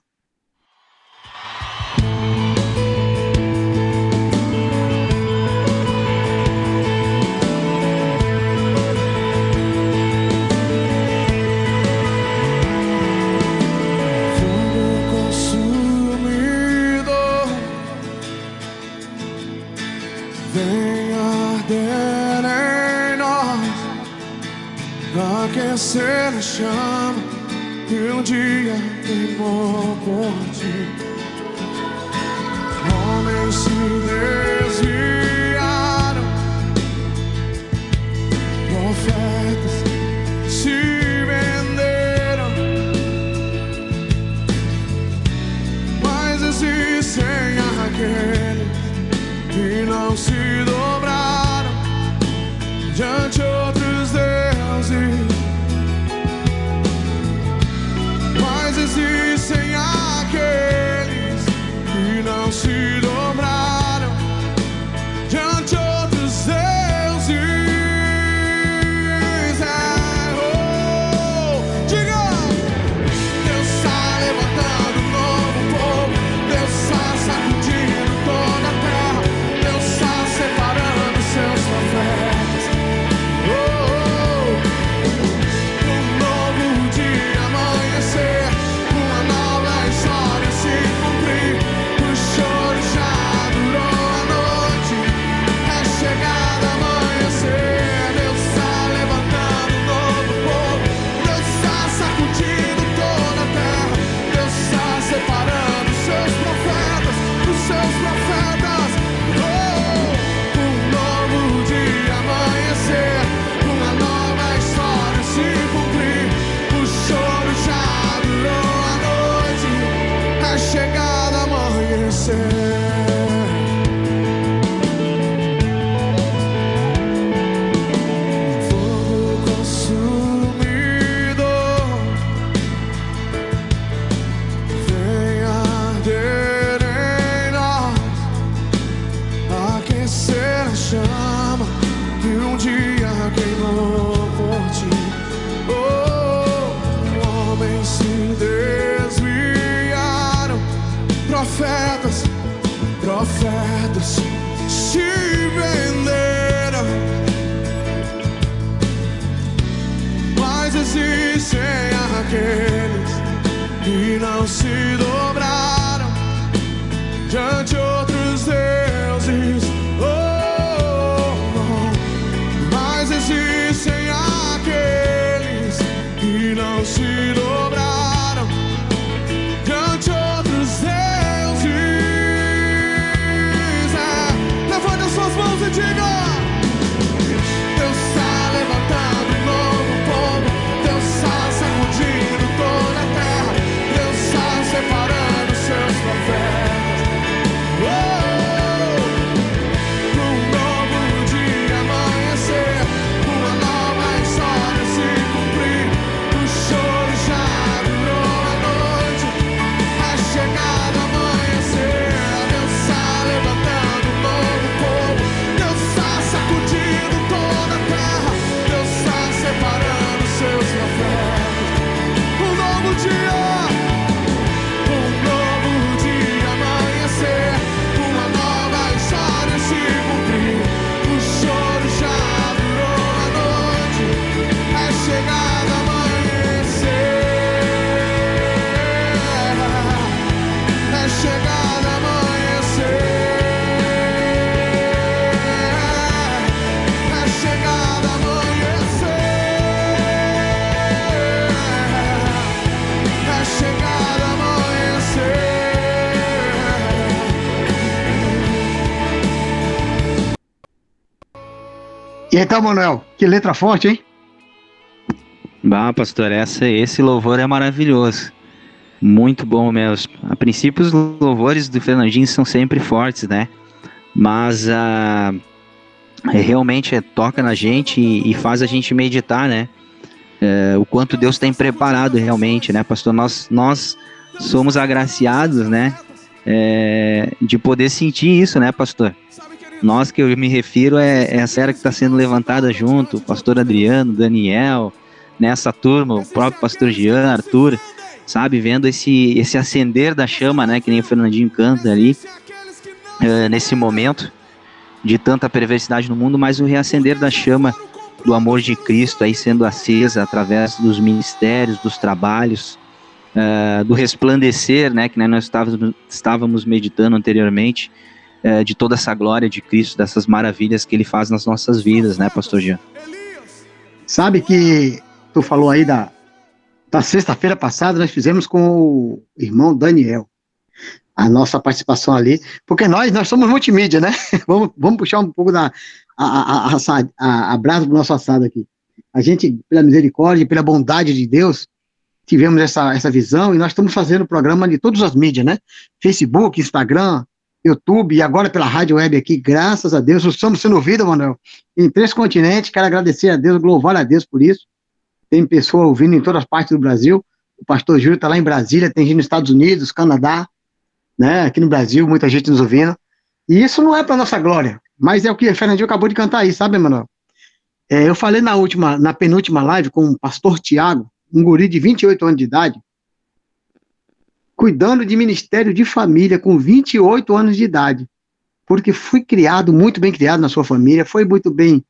say então, Manuel, que letra forte, hein? Bah, pastor, essa, esse louvor é maravilhoso. Muito bom mesmo. A princípio, os louvores do Fernandinho são sempre fortes, né? Mas ah, é, realmente é, toca na gente e, e faz a gente meditar, né? É, o quanto Deus tem preparado realmente, né, pastor? Nós, nós somos agraciados, né? de poder sentir isso, né, pastor? Nós que eu me refiro é, é essa que está sendo levantada junto, o pastor Adriano, Daniel, nessa turma, o próprio pastor Jean, Arthur, sabe, vendo esse, esse acender da chama, né, que nem o Fernandinho canta ali, é, nesse momento de tanta perversidade no mundo, mas o reacender da chama do amor de Cristo aí sendo acesa através dos ministérios, dos trabalhos, uh, do resplandecer, né, que né, nós estávamos, estávamos meditando anteriormente, uh, de toda essa glória de Cristo, dessas maravilhas que Ele faz nas nossas vidas, né, Pastor Jean? Sabe que tu falou aí da, da sexta-feira passada, nós fizemos com o irmão Daniel a nossa participação ali, porque nós, nós somos multimídia, né? (laughs) vamos, vamos puxar um pouco da a, a, a, do nosso assado aqui. A gente, pela misericórdia, pela bondade de Deus, tivemos essa, essa visão e nós estamos fazendo o programa de todas as mídias, né? Facebook, Instagram, YouTube e agora pela rádio web aqui, graças a Deus, estamos sendo ouvidos, Manuel, em três continentes, quero agradecer a Deus, louvar a Deus por isso. Tem pessoa ouvindo em todas as partes do Brasil, o pastor Júlio está lá em Brasília, tem gente nos Estados Unidos, Canadá, né? Aqui no Brasil, muita gente nos ouvindo. E isso não é para nossa glória, mas é o que o Fernandinho acabou de cantar aí, sabe, Manuel? É, eu falei na última, na penúltima live com o pastor Tiago, um guri de 28 anos de idade, cuidando de ministério de família com 28 anos de idade, porque fui criado, muito bem criado na sua família, foi muito bem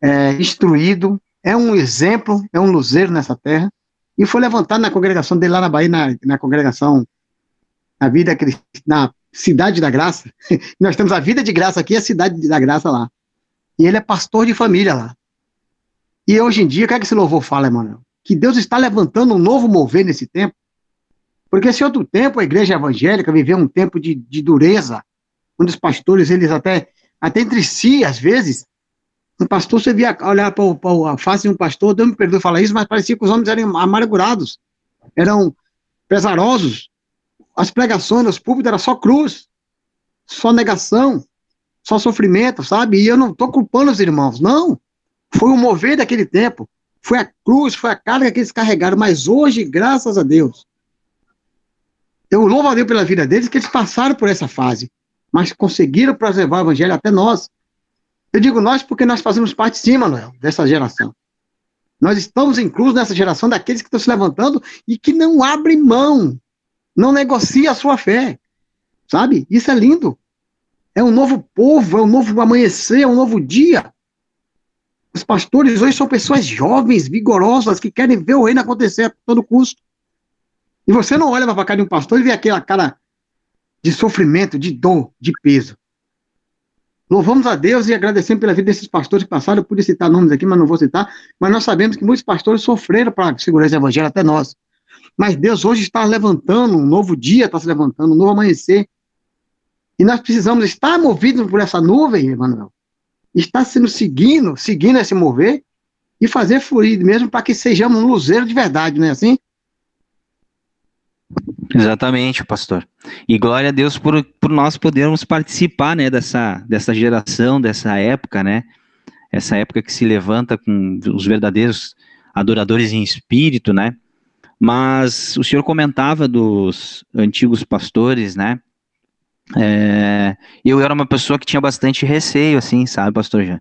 é, instruído, é um exemplo, é um luzeiro nessa terra, e foi levantado na congregação dele lá na Bahia, na, na congregação, na vida, na Cidade da Graça. (laughs) Nós temos a vida de graça aqui e a Cidade da Graça lá. E ele é pastor de família lá. E hoje em dia, o que é que esse louvor fala, Emanuel? Que Deus está levantando um novo mover nesse tempo. Porque esse outro tempo, a igreja evangélica viveu um tempo de, de dureza, onde os pastores, eles até, até entre si, às vezes, um pastor, você via olhar para a face de um pastor, Deus me perdoe falar isso, mas parecia que os homens eram amargurados, eram pesarosos, as pregações nos púlpitos era só cruz, só negação, só sofrimento, sabe? E eu não estou culpando os irmãos, não. Foi o mover daquele tempo. Foi a cruz, foi a carga que eles carregaram. Mas hoje, graças a Deus, eu louvo a Deus pela vida deles, que eles passaram por essa fase, mas conseguiram preservar o evangelho até nós. Eu digo nós porque nós fazemos parte, sim, Manuel, dessa geração. Nós estamos inclusos nessa geração daqueles que estão se levantando e que não abrem mão, não negocia a sua fé. Sabe? Isso é lindo. É um novo povo, é um novo amanhecer, é um novo dia. Os pastores hoje são pessoas jovens, vigorosas, que querem ver o reino acontecer a todo custo. E você não olha para a cara de um pastor e vê aquela cara de sofrimento, de dor, de peso. Louvamos a Deus e agradecemos pela vida desses pastores que passaram. Eu pude citar nomes aqui, mas não vou citar. Mas nós sabemos que muitos pastores sofreram para segurar esse evangelho, até nós. Mas Deus hoje está levantando, um novo dia está se levantando, um novo amanhecer. E nós precisamos estar movidos por essa nuvem, Emanuel. Estar sendo seguindo, seguindo esse mover e fazer fluir mesmo para que sejamos um luzeiro de verdade, não é assim? Exatamente, pastor. E glória a Deus por, por nós podermos participar, né, dessa, dessa geração, dessa época, né? Essa época que se levanta com os verdadeiros adoradores em espírito, né? Mas o senhor comentava dos antigos pastores, né? É, eu era uma pessoa que tinha bastante receio, assim, sabe, pastor Jean?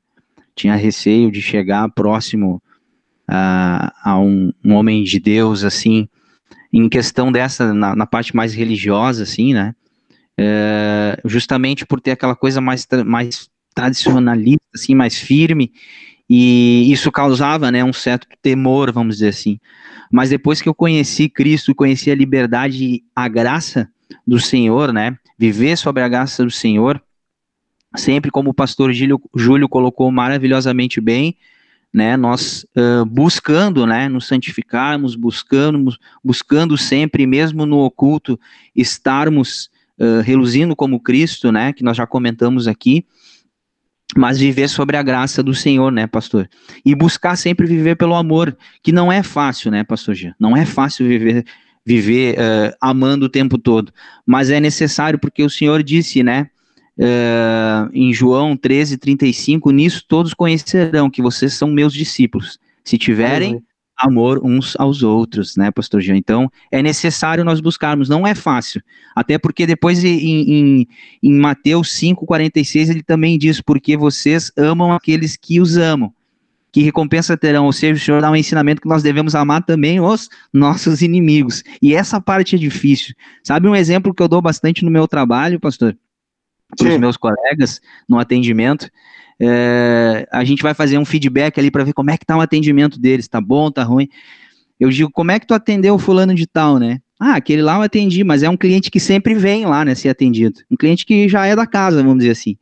Tinha receio de chegar próximo a, a um, um homem de Deus, assim, em questão dessa, na, na parte mais religiosa, assim, né? É, justamente por ter aquela coisa mais, mais tradicionalista, assim, mais firme, e isso causava, né, um certo temor, vamos dizer assim. Mas depois que eu conheci Cristo, conheci a liberdade e a graça do Senhor, né, viver sobre a graça do Senhor, sempre como o pastor Júlio, Júlio colocou maravilhosamente bem, né, nós uh, buscando, né, nos santificarmos, buscando, buscando sempre, mesmo no oculto, estarmos uh, reluzindo como Cristo, né, que nós já comentamos aqui, mas viver sobre a graça do Senhor, né, pastor? E buscar sempre viver pelo amor, que não é fácil, né, pastor Jean? Não é fácil viver viver uh, amando o tempo todo, mas é necessário porque o Senhor disse, né, uh, em João 13, 35, nisso todos conhecerão que vocês são meus discípulos, se tiverem amor uns aos outros, né, pastor Jean? Então, é necessário nós buscarmos, não é fácil, até porque depois em, em, em Mateus 5, 46, ele também diz, porque vocês amam aqueles que os amam, que recompensa terão, ou seja, o Senhor dá um ensinamento que nós devemos amar também os nossos inimigos, e essa parte é difícil, sabe um exemplo que eu dou bastante no meu trabalho, pastor? Para os meus colegas no atendimento. É, a gente vai fazer um feedback ali para ver como é que tá o atendimento deles, tá bom, tá ruim. Eu digo, como é que tu atendeu o fulano de tal, né? Ah, aquele lá eu atendi, mas é um cliente que sempre vem lá, né, ser atendido. Um cliente que já é da casa, vamos dizer assim.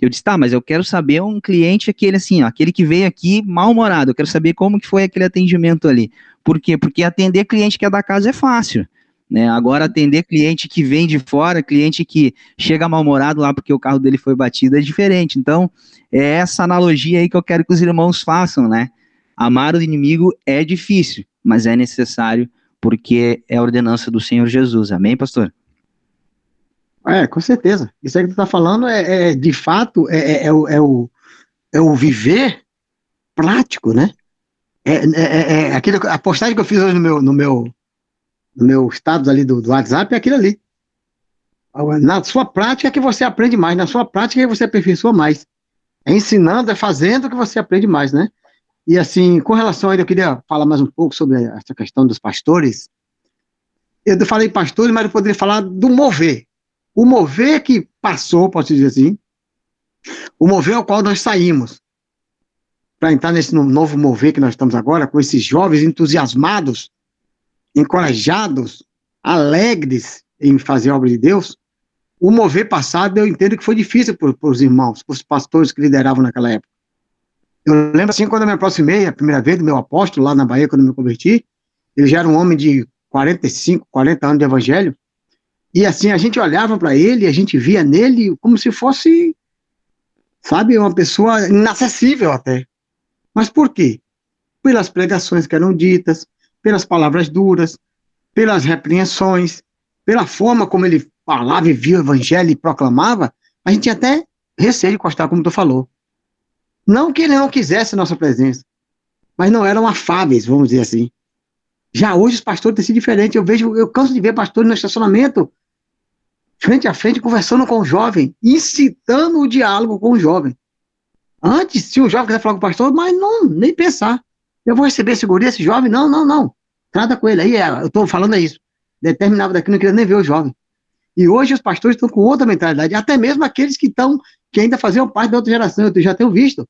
Eu disse, tá, mas eu quero saber um cliente aquele assim, ó, aquele que veio aqui mal-humorado, eu quero saber como que foi aquele atendimento ali. Por quê? Porque atender cliente que é da casa é fácil. Né? Agora, atender cliente que vem de fora, cliente que chega mal-humorado lá porque o carro dele foi batido, é diferente. Então, é essa analogia aí que eu quero que os irmãos façam, né? Amar o inimigo é difícil, mas é necessário porque é a ordenança do Senhor Jesus. Amém, pastor? É, com certeza. Isso aí que tu está falando é, é, de fato, é, é, é, o, é, o, é o viver prático, né? É, é, é, é aquilo, a postagem que eu fiz hoje no meu, no meu, no meu status ali do, do WhatsApp é aquilo ali. Na sua prática é que você aprende mais, na sua prática é que você aperfeiçoa mais. É ensinando, é fazendo que você aprende mais, né? E assim, com relação a ele, eu queria falar mais um pouco sobre essa questão dos pastores. Eu falei pastores, mas eu poderia falar do mover. O mover que passou, posso dizer assim, o mover ao qual nós saímos, para entrar nesse novo mover que nós estamos agora, com esses jovens entusiasmados encorajados, alegres em fazer a obra de Deus, o mover passado eu entendo que foi difícil para os irmãos, para os pastores que lideravam naquela época. Eu lembro assim, quando eu me aproximei a primeira vez do meu apóstolo lá na Bahia, quando eu me converti, ele já era um homem de 45, 40 anos de evangelho, e assim, a gente olhava para ele, a gente via nele como se fosse, sabe, uma pessoa inacessível até. Mas por quê? Pelas pregações que eram ditas, pelas palavras duras, pelas repreensões, pela forma como ele falava e via o evangelho e proclamava, a gente até receio de encostar, como tu falou. Não que ele não quisesse nossa presença, mas não eram afáveis, vamos dizer assim. Já hoje os pastores têm sido diferentes. Eu vejo, eu canso de ver pastores no estacionamento, frente a frente, conversando com o jovem, incitando o diálogo com o jovem. Antes, se o jovem quiser falar com o pastor, mas não, nem pensar. Eu vou receber segurança esse jovem? Não, não, não. Trata com ele. Aí, é, eu estou falando é isso. Determinava daqui, não queria nem ver o jovem. E hoje os pastores estão com outra mentalidade, até mesmo aqueles que estão, que ainda faziam parte da outra geração, eu já tenho visto.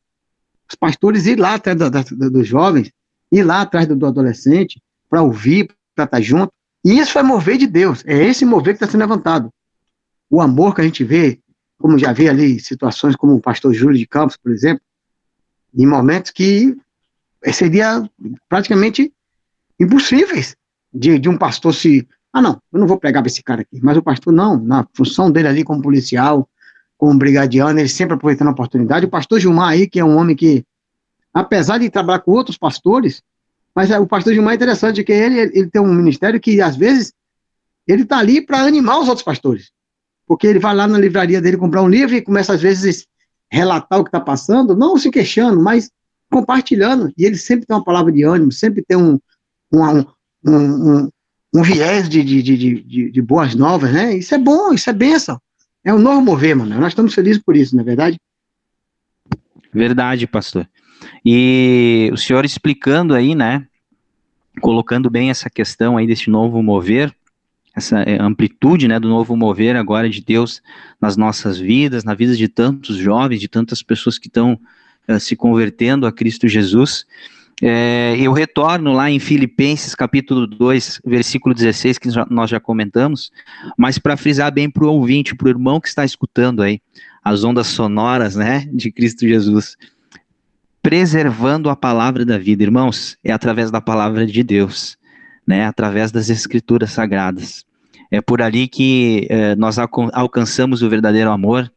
Os pastores ir lá atrás do, do, dos jovens, ir lá atrás do, do adolescente, para ouvir, para estar junto. E isso é mover de Deus, é esse mover que está sendo levantado. O amor que a gente vê, como já vi ali situações como o pastor Júlio de Campos, por exemplo, em momentos que seria praticamente impossíveis de, de um pastor se. Ah, não, eu não vou pregar para esse cara aqui. Mas o pastor, não, na função dele ali como policial, como brigadiano, ele sempre aproveitando a oportunidade. O pastor Gilmar aí, que é um homem que, apesar de trabalhar com outros pastores, mas é, o pastor Gilmar é interessante, que ele, ele tem um ministério que, às vezes, ele está ali para animar os outros pastores. Porque ele vai lá na livraria dele comprar um livro e começa, às vezes, relatar o que está passando, não se queixando, mas compartilhando. E ele sempre tem uma palavra de ânimo, sempre tem um, um, um, um, um viés de, de, de, de, de boas novas, né? Isso é bom, isso é bênção. É um novo mover, mano. Nós estamos felizes por isso, não é verdade? Verdade, pastor. E o senhor explicando aí, né, colocando bem essa questão aí desse novo mover, essa é, amplitude, né, do novo mover agora de Deus nas nossas vidas, na vida de tantos jovens, de tantas pessoas que estão uh, se convertendo a Cristo Jesus. É, eu retorno lá em Filipenses capítulo 2, versículo 16, que nós já comentamos, mas para frisar bem para o ouvinte, para o irmão que está escutando aí, as ondas sonoras, né, de Cristo Jesus preservando a palavra da vida, irmãos, é através da palavra de Deus, né? Através das escrituras sagradas. É por ali que eh, nós alcançamos o verdadeiro amor.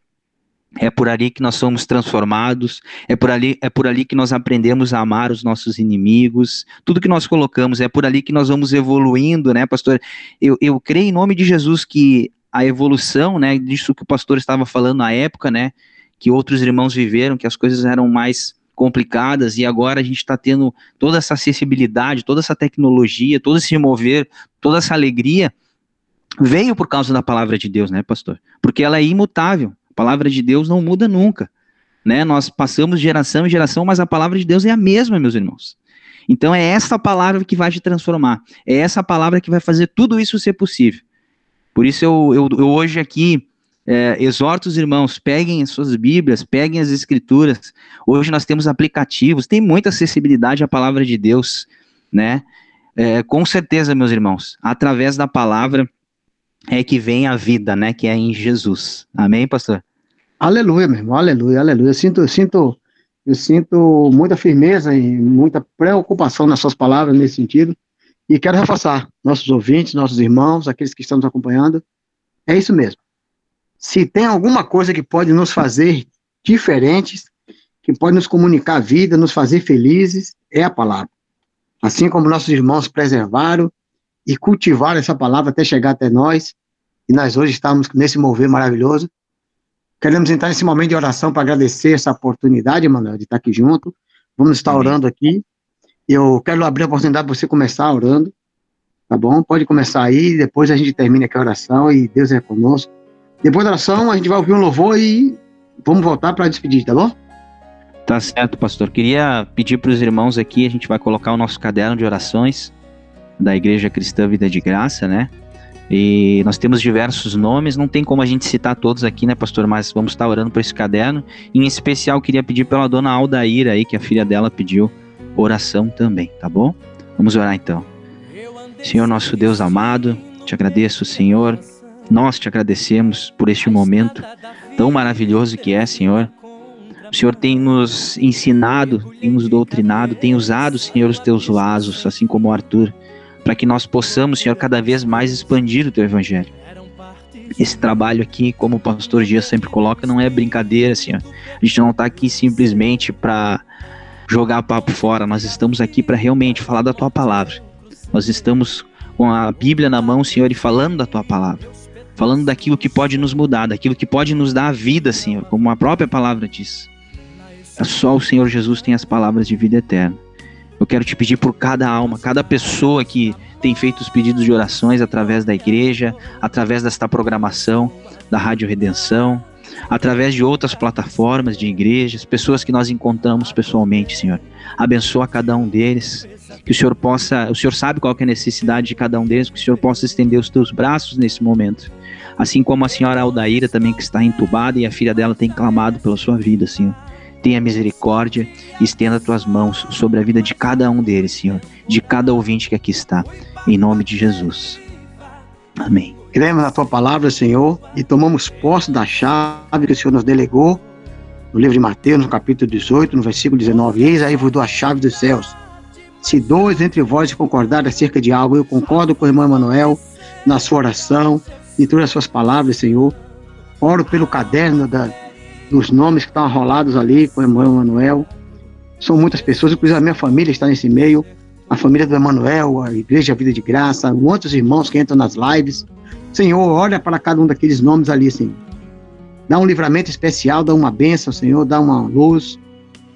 É por ali que nós somos transformados, é por ali, é por ali que nós aprendemos a amar os nossos inimigos, tudo que nós colocamos, é por ali que nós vamos evoluindo, né, pastor? Eu, eu creio em nome de Jesus que a evolução, né, disso que o pastor estava falando na época, né, que outros irmãos viveram, que as coisas eram mais complicadas e agora a gente está tendo toda essa acessibilidade, toda essa tecnologia, todo esse mover, toda essa alegria, veio por causa da palavra de Deus, né, pastor? Porque ela é imutável. A palavra de Deus não muda nunca. Né? Nós passamos geração em geração, mas a palavra de Deus é a mesma, meus irmãos. Então é essa palavra que vai te transformar. É essa palavra que vai fazer tudo isso ser possível. Por isso eu, eu, eu hoje aqui é, exorto os irmãos, peguem as suas Bíblias, peguem as Escrituras. Hoje nós temos aplicativos, tem muita acessibilidade à palavra de Deus, né? É, com certeza, meus irmãos, através da palavra é que vem a vida, né? Que é em Jesus. Amém, pastor? Aleluia, meu irmão, aleluia, aleluia. Eu sinto, eu sinto, eu sinto muita firmeza e muita preocupação nas suas palavras nesse sentido. E quero reforçar, nossos ouvintes, nossos irmãos, aqueles que estão nos acompanhando, é isso mesmo se tem alguma coisa que pode nos fazer diferentes, que pode nos comunicar a vida, nos fazer felizes, é a palavra. Assim como nossos irmãos preservaram e cultivaram essa palavra até chegar até nós, e nós hoje estamos nesse mover maravilhoso. Queremos entrar nesse momento de oração para agradecer essa oportunidade, Manuel, de estar aqui junto. Vamos estar Amém. orando aqui. Eu quero abrir a oportunidade para você começar orando, tá bom? Pode começar aí, depois a gente termina aqui a oração e Deus é conosco. Depois da oração, a gente vai ouvir um louvor e vamos voltar para despedir, tá bom? Tá certo, pastor. Queria pedir para os irmãos aqui, a gente vai colocar o nosso caderno de orações da Igreja Cristã Vida de Graça, né? E nós temos diversos nomes, não tem como a gente citar todos aqui, né, pastor? Mas vamos estar orando por esse caderno. Em especial, queria pedir pela dona Aldaíra aí, que a filha dela pediu oração também, tá bom? Vamos orar então. Senhor nosso Deus amado, te agradeço, Senhor, nós te agradecemos por este momento tão maravilhoso que é, Senhor. O Senhor tem nos ensinado, tem nos doutrinado, tem usado, Senhor, os teus vasos, assim como o Arthur, para que nós possamos, Senhor, cada vez mais expandir o teu evangelho. Esse trabalho aqui, como o pastor Dias sempre coloca, não é brincadeira, Senhor. A gente não está aqui simplesmente para jogar papo fora, nós estamos aqui para realmente falar da tua palavra. Nós estamos com a Bíblia na mão, Senhor, e falando da tua palavra. Falando daquilo que pode nos mudar, daquilo que pode nos dar a vida, Senhor, como a própria palavra diz. Só o Senhor Jesus tem as palavras de vida eterna. Eu quero te pedir por cada alma, cada pessoa que tem feito os pedidos de orações através da igreja, através desta programação da Rádio Redenção, através de outras plataformas de igrejas, pessoas que nós encontramos pessoalmente, Senhor. Abençoa cada um deles, que o Senhor possa, o Senhor sabe qual é a necessidade de cada um deles, que o Senhor possa estender os teus braços nesse momento. Assim como a senhora Aldaíra também que está entubada e a filha dela tem clamado pela sua vida, Senhor. Tenha misericórdia estenda tuas mãos sobre a vida de cada um deles, Senhor, de cada ouvinte que aqui está, em nome de Jesus. Amém. Cremos na tua palavra, Senhor, e tomamos posse da chave que o Senhor nos delegou no livro de Mateus, no capítulo 18, no versículo 19. Eis aí vos dou a chave dos céus. Se dois entre vós concordarem acerca de algo, eu concordo com o irmão Emanuel na sua oração e todas as suas palavras, Senhor. Oro pelo caderno da, dos nomes que estão arrolados ali com o irmão Emanuel. São muitas pessoas, inclusive a minha família está nesse meio, a família do Emanuel, a Igreja Vida de Graça, muitos irmãos que entram nas lives. Senhor, olha para cada um daqueles nomes ali, Senhor. Dá um livramento especial, dá uma bênção, Senhor, dá uma luz,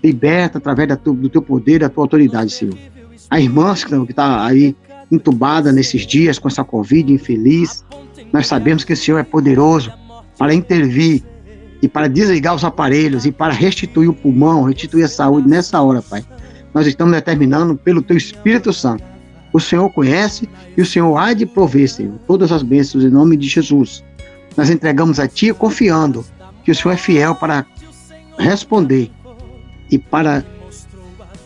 liberta através tu, do teu poder, da tua autoridade, Senhor. A irmã que está aí entubada nesses dias com essa Covid infeliz, nós sabemos que o Senhor é poderoso para intervir e para desligar os aparelhos e para restituir o pulmão, restituir a saúde nessa hora, Pai. Nós estamos determinando pelo Teu Espírito Santo. O Senhor conhece e o Senhor há de prover, Senhor, todas as bênçãos em nome de Jesus. Nós entregamos a Ti confiando que o Senhor é fiel para responder e para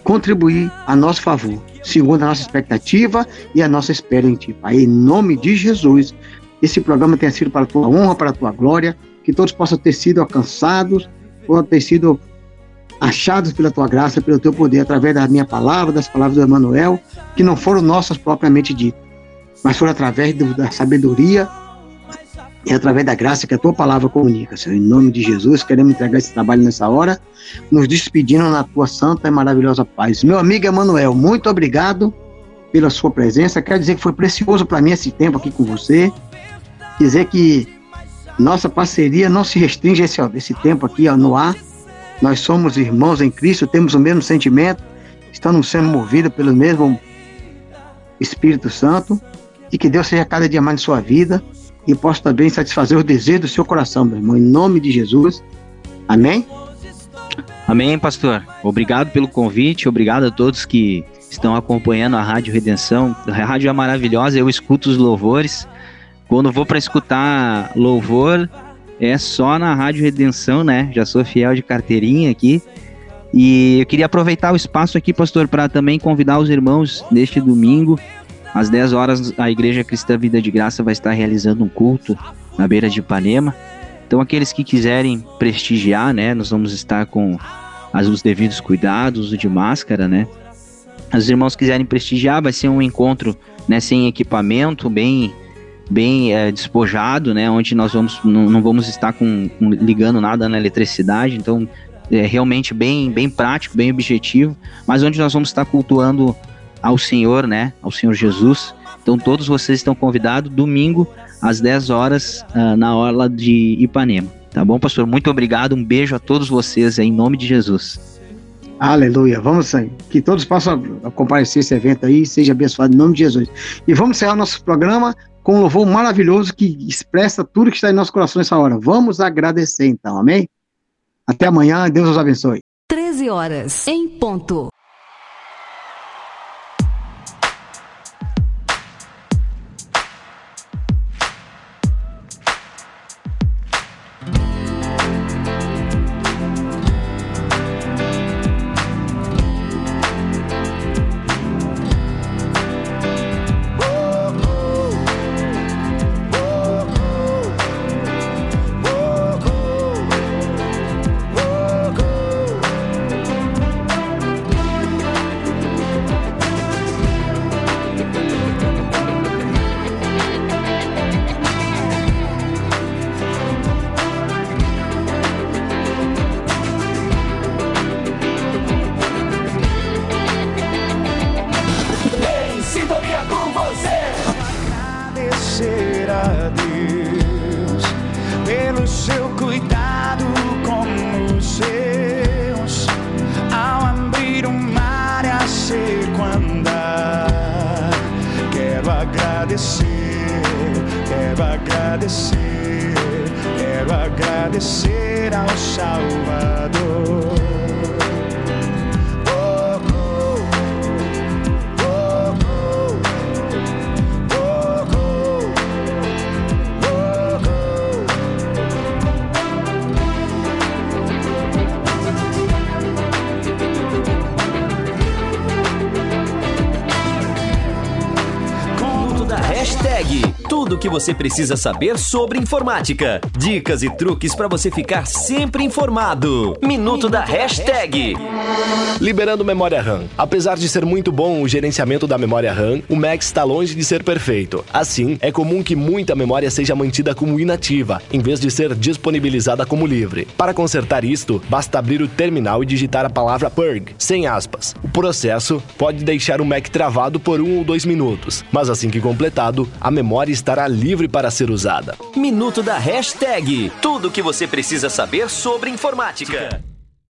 contribuir a nosso favor, segundo a nossa expectativa e a nossa espera em Ti, Pai. Em nome de Jesus, esse programa tenha sido para a Tua honra, para a Tua glória, que todos possam ter sido alcançados, ou ter sido achados pela tua graça, pelo teu poder, através da minha palavra, das palavras do Emmanuel, que não foram nossas propriamente ditas, mas foram através do, da sabedoria e através da graça que a tua palavra comunica. Senhor, em nome de Jesus, queremos entregar esse trabalho nessa hora, nos despedindo na tua santa e maravilhosa paz. Meu amigo Emanuel, muito obrigado pela sua presença. Quero dizer que foi precioso para mim esse tempo aqui com você. Dizer que nossa parceria não se restringe a esse, esse tempo aqui ó, no ar. Nós somos irmãos em Cristo, temos o mesmo sentimento, estamos sendo movidos pelo mesmo Espírito Santo e que Deus seja cada dia mais em sua vida e possa também satisfazer os desejos do seu coração, meu irmão, em nome de Jesus. Amém? Amém, pastor. Obrigado pelo convite, obrigado a todos que estão acompanhando a Rádio Redenção. A rádio é maravilhosa, eu escuto os louvores. Quando vou para escutar louvor, é só na Rádio Redenção, né? Já sou fiel de carteirinha aqui. E eu queria aproveitar o espaço aqui, pastor, para também convidar os irmãos neste domingo, às 10 horas, a Igreja Cristã Vida de Graça vai estar realizando um culto na beira de Ipanema. Então, aqueles que quiserem prestigiar, né? Nós vamos estar com os devidos cuidados, uso de máscara, né? Os irmãos quiserem prestigiar, vai ser um encontro né, sem equipamento, bem bem é, despojado, né? Onde nós vamos não, não vamos estar com, com, ligando nada na eletricidade, então é realmente bem bem prático, bem objetivo, mas onde nós vamos estar cultuando ao Senhor, né? Ao Senhor Jesus. Então todos vocês estão convidados domingo às 10 horas uh, na orla de Ipanema. Tá bom, pastor? Muito obrigado. Um beijo a todos vocês em nome de Jesus. Aleluia. Vamos que todos possam comparecer esse evento aí, seja abençoado em nome de Jesus. E vamos encerrar nosso programa com um louvor maravilhoso que expressa tudo que está em nosso coração nessa hora. Vamos agradecer então, amém? Até amanhã, Deus os abençoe. 13 horas em ponto. Você precisa saber sobre informática. Dicas e truques para você ficar sempre informado. Minuto da hashtag. Liberando memória RAM. Apesar de ser muito bom o gerenciamento da memória RAM, o Mac está longe de ser perfeito. Assim, é comum que muita memória seja mantida como inativa, em vez de ser disponibilizada como livre. Para consertar isto, basta abrir o terminal e digitar a palavra purg, sem aspas. O processo pode deixar o Mac travado por um ou dois minutos, mas assim que completado, a memória estará livre para ser usada. Minuto da hashtag. Tudo o que você precisa saber sobre informática.